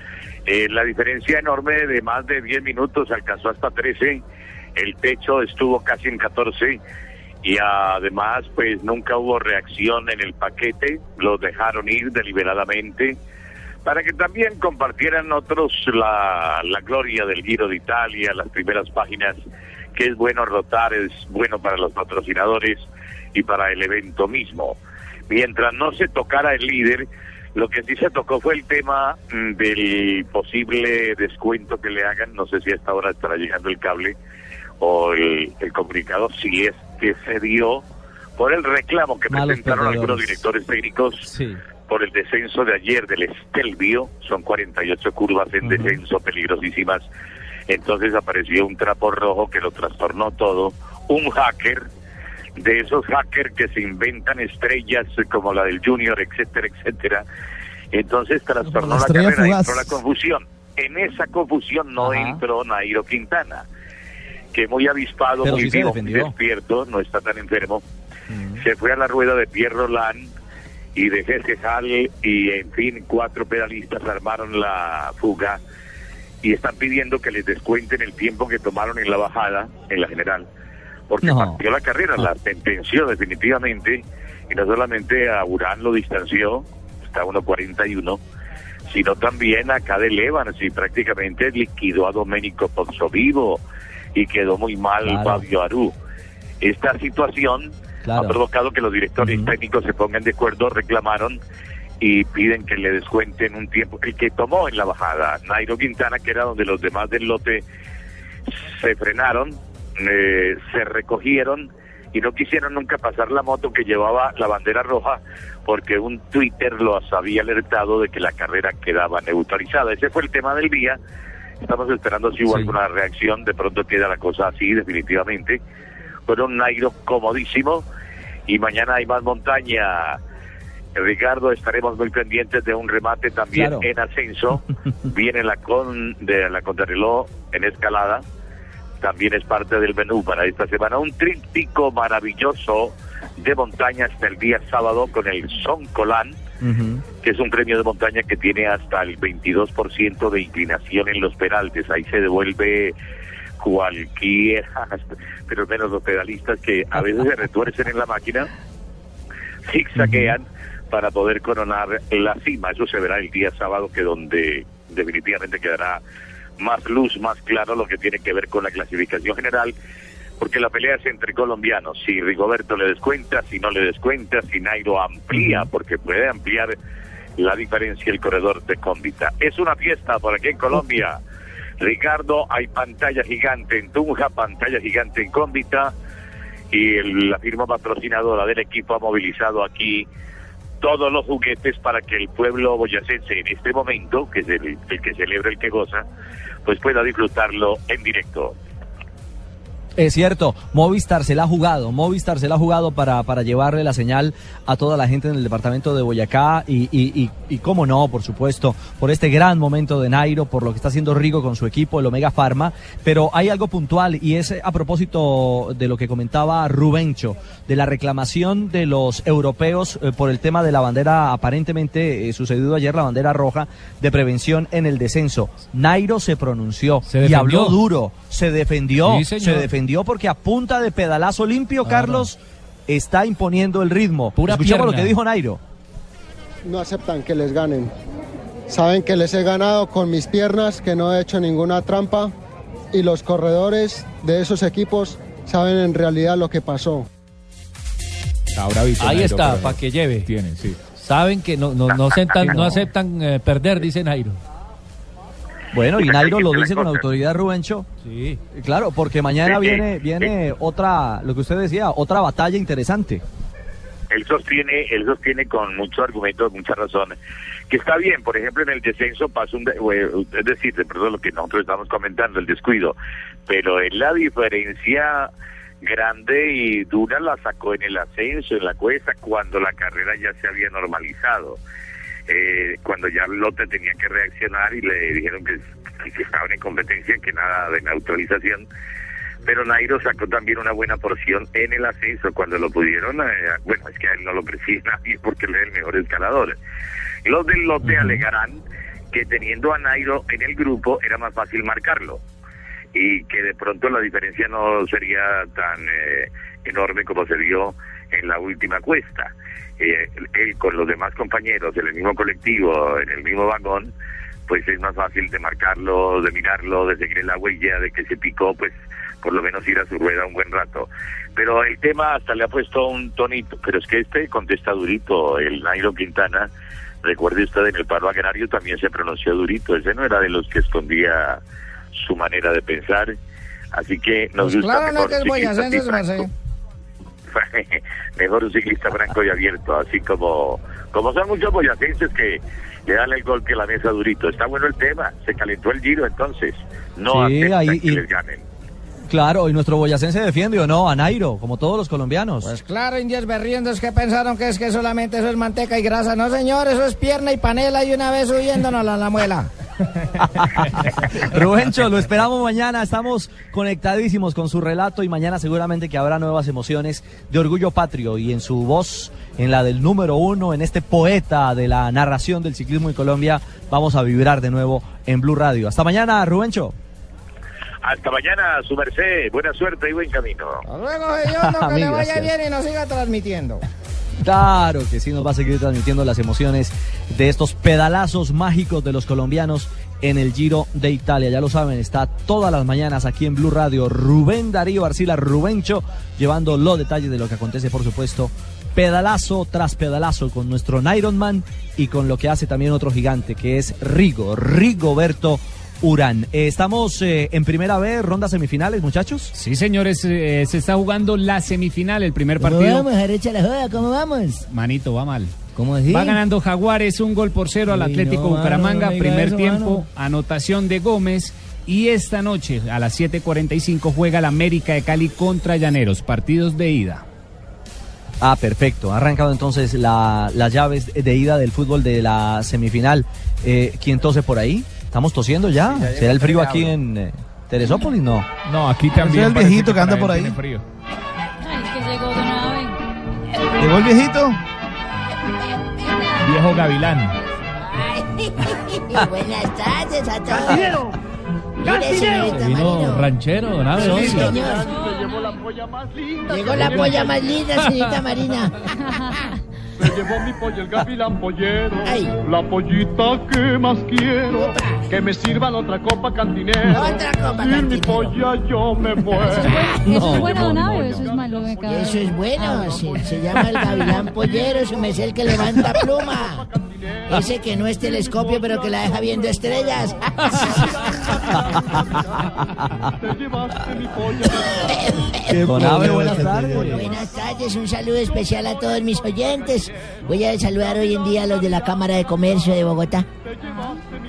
Eh, la diferencia enorme de más de 10 minutos alcanzó hasta 13, el techo estuvo casi en 14 y además pues nunca hubo reacción en el paquete, los dejaron ir deliberadamente para que también compartieran otros la, la gloria del Giro de Italia, las primeras páginas, que es bueno rotar, es bueno para los patrocinadores y para el evento mismo. Mientras no se tocara el líder, lo que sí se tocó fue el tema mm, del posible descuento que le hagan, no sé si hasta ahora estará llegando el cable o el, comunicado, si es que se dio por el reclamo que presentaron algunos directores técnicos por el descenso de ayer del Estelvio, son 48 curvas en descenso peligrosísimas, entonces apareció un trapo rojo que lo trastornó todo, un hacker, de esos hackers que se inventan estrellas como la del Junior, etcétera, etcétera, entonces trastornó la, carrera, entró la confusión. En esa confusión no entró Nairo Quintana, que muy avispado, muy vivo, muy despierto, no está tan enfermo, se fue a la rueda de Pierre Roland y de Cesal y en fin cuatro pedalistas armaron la fuga y están pidiendo que les descuenten el tiempo que tomaron en la bajada, en la general, porque partió la carrera, la sentenció definitivamente y no solamente a Urán lo distanció, está a 1.41, sino también a Cade Evans y prácticamente liquidó a Domenico Vivo y quedó muy mal Fabio Aru. Esta situación ha provocado que los directores técnicos se pongan de acuerdo, reclamaron y piden que le descuenten un tiempo, el que tomó en la bajada, Nairo Quintana, que era donde los demás del lote se frenaron, eh, se recogieron y no quisieron nunca pasar la moto que llevaba la bandera roja porque un Twitter los había alertado de que la carrera quedaba neutralizada. Ese fue el tema del día. Estamos esperando si hubo alguna reacción, de pronto queda la cosa así, definitivamente. Fue un Nairo comodísimo y mañana hay más montaña. Ricardo, estaremos muy pendientes de un remate también en ascenso. Viene la con de la contrarreloj en escalada. También es parte del menú para esta semana. Un tríptico maravilloso de montaña hasta el día sábado con el Son Colán, que es un premio de montaña que tiene hasta el 22% de inclinación en los peraltes. Ahí se devuelve cualquiera, pero menos los pedalistas que a veces se retuercen en la máquina, zigzaguean para poder coronar la cima. Eso se verá el día sábado, que donde definitivamente quedará más luz, más claro lo que tiene que ver con la clasificación general, porque la pelea es entre colombianos. Si Rigoberto le descuenta, si no le descuenta, si Nairo amplía, porque puede ampliar la diferencia el corredor de Cóndita. Es una fiesta por aquí en Colombia. Ricardo, hay pantalla gigante en Tunja, pantalla gigante en Cóndita y la firma patrocinadora del equipo ha movilizado aquí todos los juguetes para que el pueblo boyacense en este momento, que es el, el que celebra el que goza, pues pueda disfrutarlo en directo. Es cierto, Movistar se la ha jugado, Movistar se la ha jugado para, para llevarle la señal a toda la gente en el departamento de Boyacá y, y, y, y cómo no, por supuesto, por este gran momento de Nairo, por lo que está haciendo Rigo con su equipo, el Omega Pharma, pero hay algo puntual y es a propósito de lo que comentaba Rubencho, de la reclamación de los europeos eh, por el tema de la bandera, aparentemente eh, sucedido ayer, la bandera roja de prevención en el descenso. Nairo se pronunció y defendió. habló duro, se defendió, Sí, se señor. Defendió porque a punta de pedalazo limpio, Carlos, está imponiendo el ritmo. Escuchemos lo pierna. que dijo Nairo. no aceptan que les ganen. Saben que les he ganado con mis piernas, que no he hecho ninguna trampa y los corredores de esos equipos saben en realidad lo que pasó. Ahí está, para que lleve. Sí. Saben que no, no, no aceptan, no aceptan eh, perder, dice Nairo. Bueno, y Nairo lo es dice con autoridad, Rubencho. Sí. Claro, porque mañana Sí, sí, viene, viene otra, lo que usted decía, otra batalla interesante. él sostiene, él sostiene con mucho argumento, mucha razón, que está bien, por ejemplo, en el descenso pasó un, de- eh, es decir, de perdón lo que nosotros estamos comentando, el descuido, pero en la diferencia grande y dura la sacó en el ascenso, en la cuesta, cuando la carrera ya se había normalizado. Eh, cuando ya Lotte tenía que reaccionar y le dijeron que, que estaban en competencia, que nada de neutralización, pero Nairo sacó también una buena porción en el ascenso cuando lo pudieron, eh, bueno, es que a él no lo persigue nadie porque él es el mejor escalador. Los del lote alegarán que teniendo a Nairo en el grupo era más fácil marcarlo y que de pronto la diferencia no sería tan eh, enorme como se vio en la última cuesta. Eh, él con los demás compañeros en el mismo colectivo, en el mismo vagón, pues es más fácil de marcarlo, de mirarlo, de seguir la huella, de que se picó, pues por lo menos ir a su rueda un buen rato. Pero el tema hasta le ha puesto un tonito, pero es que este contesta durito, el Nairo Quintana, recuerde usted, en el paro agrario también se pronunció durito, ese no era de los que escondía su manera de pensar, así que nos Pues gusta claro, no mejor que es mejor un ciclista franco y abierto, así como como son muchos boyacenses que le dan el golpe a la mesa durito. Está bueno el tema, se calentó el giro entonces, no Sí, aceptan ahí- que y- les ganen. Claro, y nuestro boyacense defiende o no a Nairo, como todos los colombianos. Pues claro, indios berriendos que pensaron que es que solamente eso es manteca y grasa. No, señor, eso es pierna y panela y una vez subiéndonos a la muela. Rubencho, lo esperamos mañana. Estamos conectadísimos con su relato y mañana seguramente que habrá nuevas emociones de orgullo patrio y en su voz, en la del número uno, en este poeta de la narración del ciclismo en Colombia, vamos a vibrar de nuevo en Blue Radio. Hasta mañana, Rubencho. Hasta mañana, su merced, buena suerte y buen camino. Hasta luego, señor, no, que le vaya gracias. bien y nos siga transmitiendo. Claro que sí, nos va a seguir transmitiendo las emociones de estos pedalazos mágicos de los colombianos en el Giro de Italia. Ya lo saben, está todas las mañanas aquí en Blue Radio Rubén Darío Arcila Rubencho, llevando los detalles de lo que acontece, por supuesto, pedalazo tras pedalazo con nuestro Ironman y con lo que hace también otro gigante, que es Rigo, Rigoberto Urán. Eh, estamos eh, en primera vez, ronda semifinales, muchachos. Sí, señores, eh, se está jugando la semifinal, el primer ¿Cómo partido. vamos, Arecha la joda? ¿Cómo vamos? Manito, va mal. ¿Cómo así? Va ganando Jaguares un gol por cero al Atlético no, mano, Bucaramanga, no primer eso, tiempo, mano. anotación de Gómez. Y esta noche, a las 7.45, juega la América de Cali contra Llaneros, partidos de ida. Ah, perfecto. Ha arrancado entonces la- las llaves de ida del fútbol de la semifinal. Eh, ¿Quién tose por ahí? ¿Estamos tosiendo ya? ¿Será el frío aquí en eh, Teresópolis? No. No, aquí también el parece viejito que que anda por ahí. frío. Ay, que llegó de una vez. ¿Llegó el viejito? Viejo Gavilán. Buenas tardes a todos. Mire, señorita Vino ranchero, nave Sí, once. señor. Llegó la polla más linda. Llegó la polla más linda, señorita Marina. Me llevó mi pollo el gavilán pollero. Ay. La pollita que más quiero. Que me sirvan otra copa cantinero. Otra copa Sin mi polla yo me muero. ¿Eso es bueno, Nave, o eso es malo? Me cago. Eso es bueno, se, se llama el gavilán pollero, eso me es el que levanta pluma. Ese que no es telescopio, pero que la deja viendo estrellas. Don Abe, buenas tardes. Buenas tardes, un saludo especial a todos mis oyentes. Voy a saludar hoy en día a los de la Cámara de Comercio de Bogotá.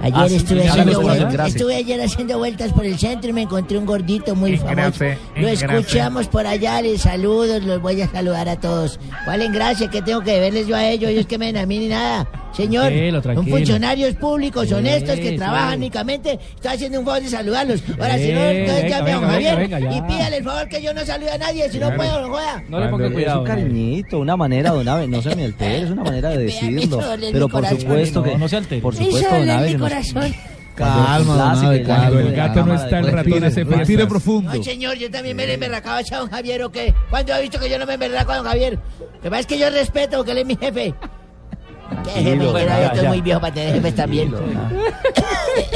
Ayer Ah, sí, estuve, sí, haciendo sí, vueltas, gracias. estuve ayer haciendo vueltas por el centro y me encontré un gordito muy famoso. Lo escuchamos por allá, les saludo, los voy a saludar a todos. ¿Cuál engrase? ¿Qué tengo que deberles yo a ellos? Ellos que me ven a mí ni nada. Señor, Tranquilo, son tranquilo. funcionarios públicos, honestos, que Sí, trabajan sí. únicamente. Estoy haciendo un favor de saludarlos. Ahora, si no, entonces llame a Javier venga, venga, y pídale el favor que yo no salude a nadie. Si no puedo, no joda. No le ponga Es cuidado. un cariñito, una manera, don Abe, no se me altere, es una manera de decirlo. Pero por supuesto que, No, se altere. por supuesto, corazón. Calma. Cuando el gato no está, el ratón hace fiestas. Respire profundo. No, señor, yo también me le emberracaba a don Javier, ¿o qué? ¿Cuándo ha visto que yo no me emberraco a don Javier? Lo que pasa es que yo respeto, porque él es mi jefe. ¿Qué jefe? yo estoy ya. muy viejo para tener jefes también.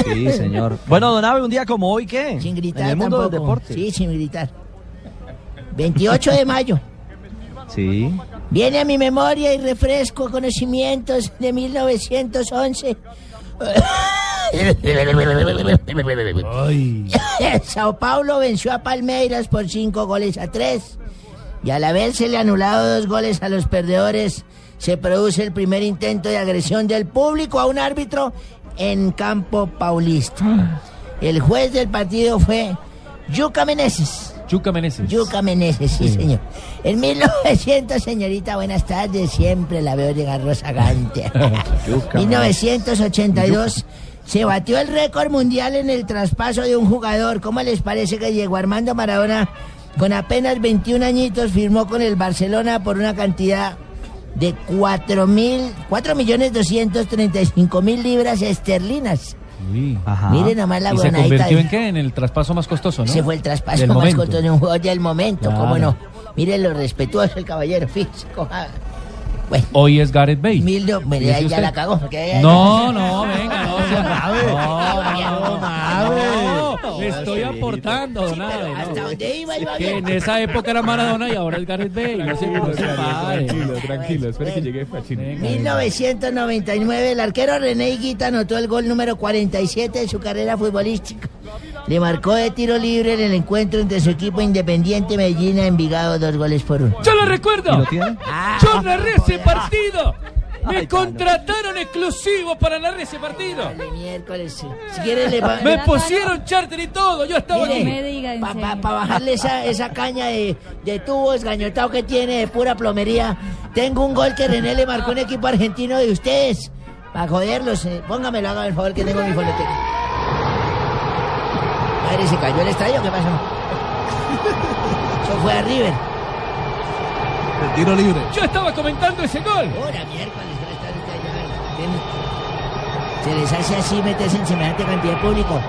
Sí, señor. Bueno, don Abe, un día como hoy, ¿qué? Sin gritar En el mundo del deporte. Sí, sin gritar. 28 de mayo. Sí. Viene a mi memoria y refresco conocimientos de 1911. Sao Paulo venció a Palmeiras por cinco goles a tres. Y al haberse anulado dos goles a los perdedores, se produce el primer intento de agresión del público a un árbitro en campo paulista. El juez del partido fue Yuca Meneses. Yuca Meneses. Yuca Meneses, sí, Sí. señor. En 1900, señorita, buenas tardes. Siempre la veo llegar rozagante. Yuca 1982 se batió el récord mundial en el traspaso de un jugador. ¿Cómo les parece que llegó Armando Maradona con apenas 21 añitos firmó con el Barcelona por una cantidad de 4 mil, 4 millones 235 mil libras esterlinas? Ajá. Miren nomás la ¿Y se convirtió en qué? En el traspaso más costoso, ¿no? Ese fue el traspaso Del más momento. corto de un jugador del momento, ¿cómo Claro. no? Miren lo respetuoso el caballero físico. Ah. Bueno, Hoy es Gareth Bale. Mildo, mire, ¿Dice ahí ya la cagó. No, no, venga, no sea grave. No, no, no, estoy aportando, don Abe, no. ¿Hasta dónde iba? Iba Que en esa época era Maradona y ahora es Gareth Bale. No se, no se. Tranquilo, tranquilo. Espere que llegue Pachino. 1999, el arquero René Higuita anotó el gol número 47 de su carrera futbolística. Le marcó de tiro libre en el encuentro entre su equipo Independiente Medellín a Envigado dos goles por uno. Yo lo recuerdo. ¿Y lo tiene? Yo narré ese partido. Me contrataron exclusivo para narrar ese partido. El miércoles, sí. Si quiere le va- Me pusieron charter y todo. Yo estaba Mire, aquí. me diga en Para serio. bajarle esa, esa caña de, de tubo esgañotado que tiene de pura plomería, tengo un gol que René le marcó un equipo argentino de ustedes. Para joderlos, eh, póngamelo, hágame el favor que tengo mi folletería. Madre, ¿se cayó el estadio? ¿Qué pasó? Eso fue a River. El tiro libre. Yo estaba comentando ese gol. Ahora, miércoles, ¿entiendes? Se les hace así meterse en semejante cantidad de público.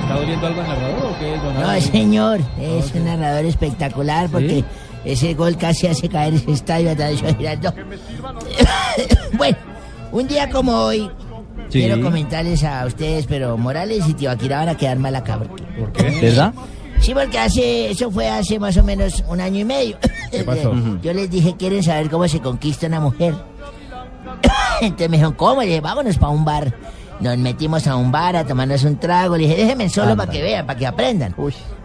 ¿Está doliendo algo al narrador o qué? don No, señor, es un narrador espectacular porque ese gol casi hace caer ese estadio Giraldo. bueno, un día como hoy, Sí. quiero comentarles a ustedes, pero Morales y Tibaquira van a quedar mal acá. porque- ¿Por qué? ¿Verdad? Sí, porque hace, eso fue hace más o menos un año y medio. ¿Qué pasó? Yo les dije, ¿quieren saber cómo se conquista una mujer? Entonces me dijeron, ¿cómo? Le dije, vámonos para un bar. Nos metimos a un bar a tomarnos un trago. Le dije, déjenme solo para que vean, para que aprendan.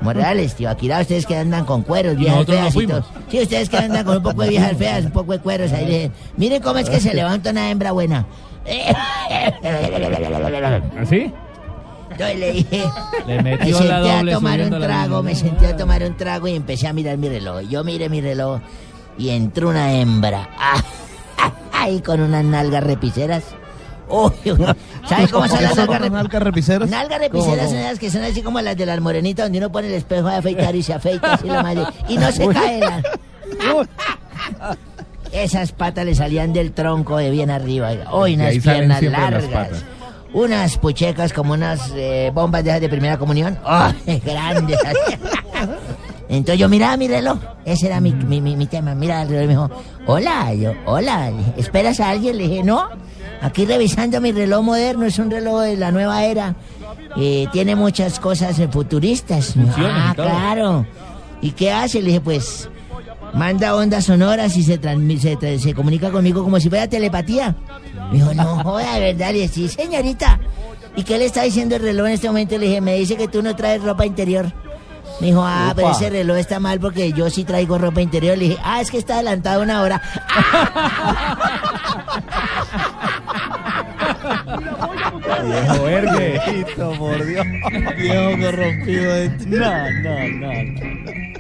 Morales, tío, Akira, ustedes que andan con cueros, viejas no feas y todo. Sí, ustedes que andan con un poco de viejas feas, un poco de cueros. Ahí le dije, miren cómo es que se levanta una hembra buena. ¿Así? Entonces le dije, Le me senté la a doble tomar subiendo un trago, me senté a tomar un trago y empecé a mirar mi reloj. Yo miré mi reloj y entró una hembra. Ahí con unas nalgas repiceras. Uy, uy, ¿Sabe cómo son las ¿Son nalgas repiceras? nalgas repiceras? Nalgas repiceras son esas que son así como las de las morenitas donde uno pone el espejo de afeitar y se afeita así la madre y no se cae la... Esas patas le salían del tronco de bien arriba. Hoy unas piernas las largas. Unas puchecas como unas eh, bombas de esas de primera comunión. ¡Oh, grandes! Entonces yo miraba mi reloj. Ese era mi, mi, mi- mi tema. Mira el reloj y me dijo, hola. Yo, hola. ¿Esperas a alguien? Le dije, no. Aquí revisando mi reloj moderno. Es un reloj de la nueva era. eh, tiene muchas cosas eh, futuristas. Y ah, claro. ¿Y qué hace? Le dije, pues, manda ondas sonoras y se, se, se comunica conmigo como si fuera telepatía. Me dijo, no joda, de verdad. Le dije, sí, señorita. ¿Y qué le está diciendo el reloj en este momento? Le dije, me dice que tú no traes ropa interior. Me dijo, ah, pero Upa. ese reloj está mal porque yo sí traigo ropa interior. Le dije, ah, es que está adelantado una hora. Viejo verde. por Dios. Viejo corrompido. no, no. no.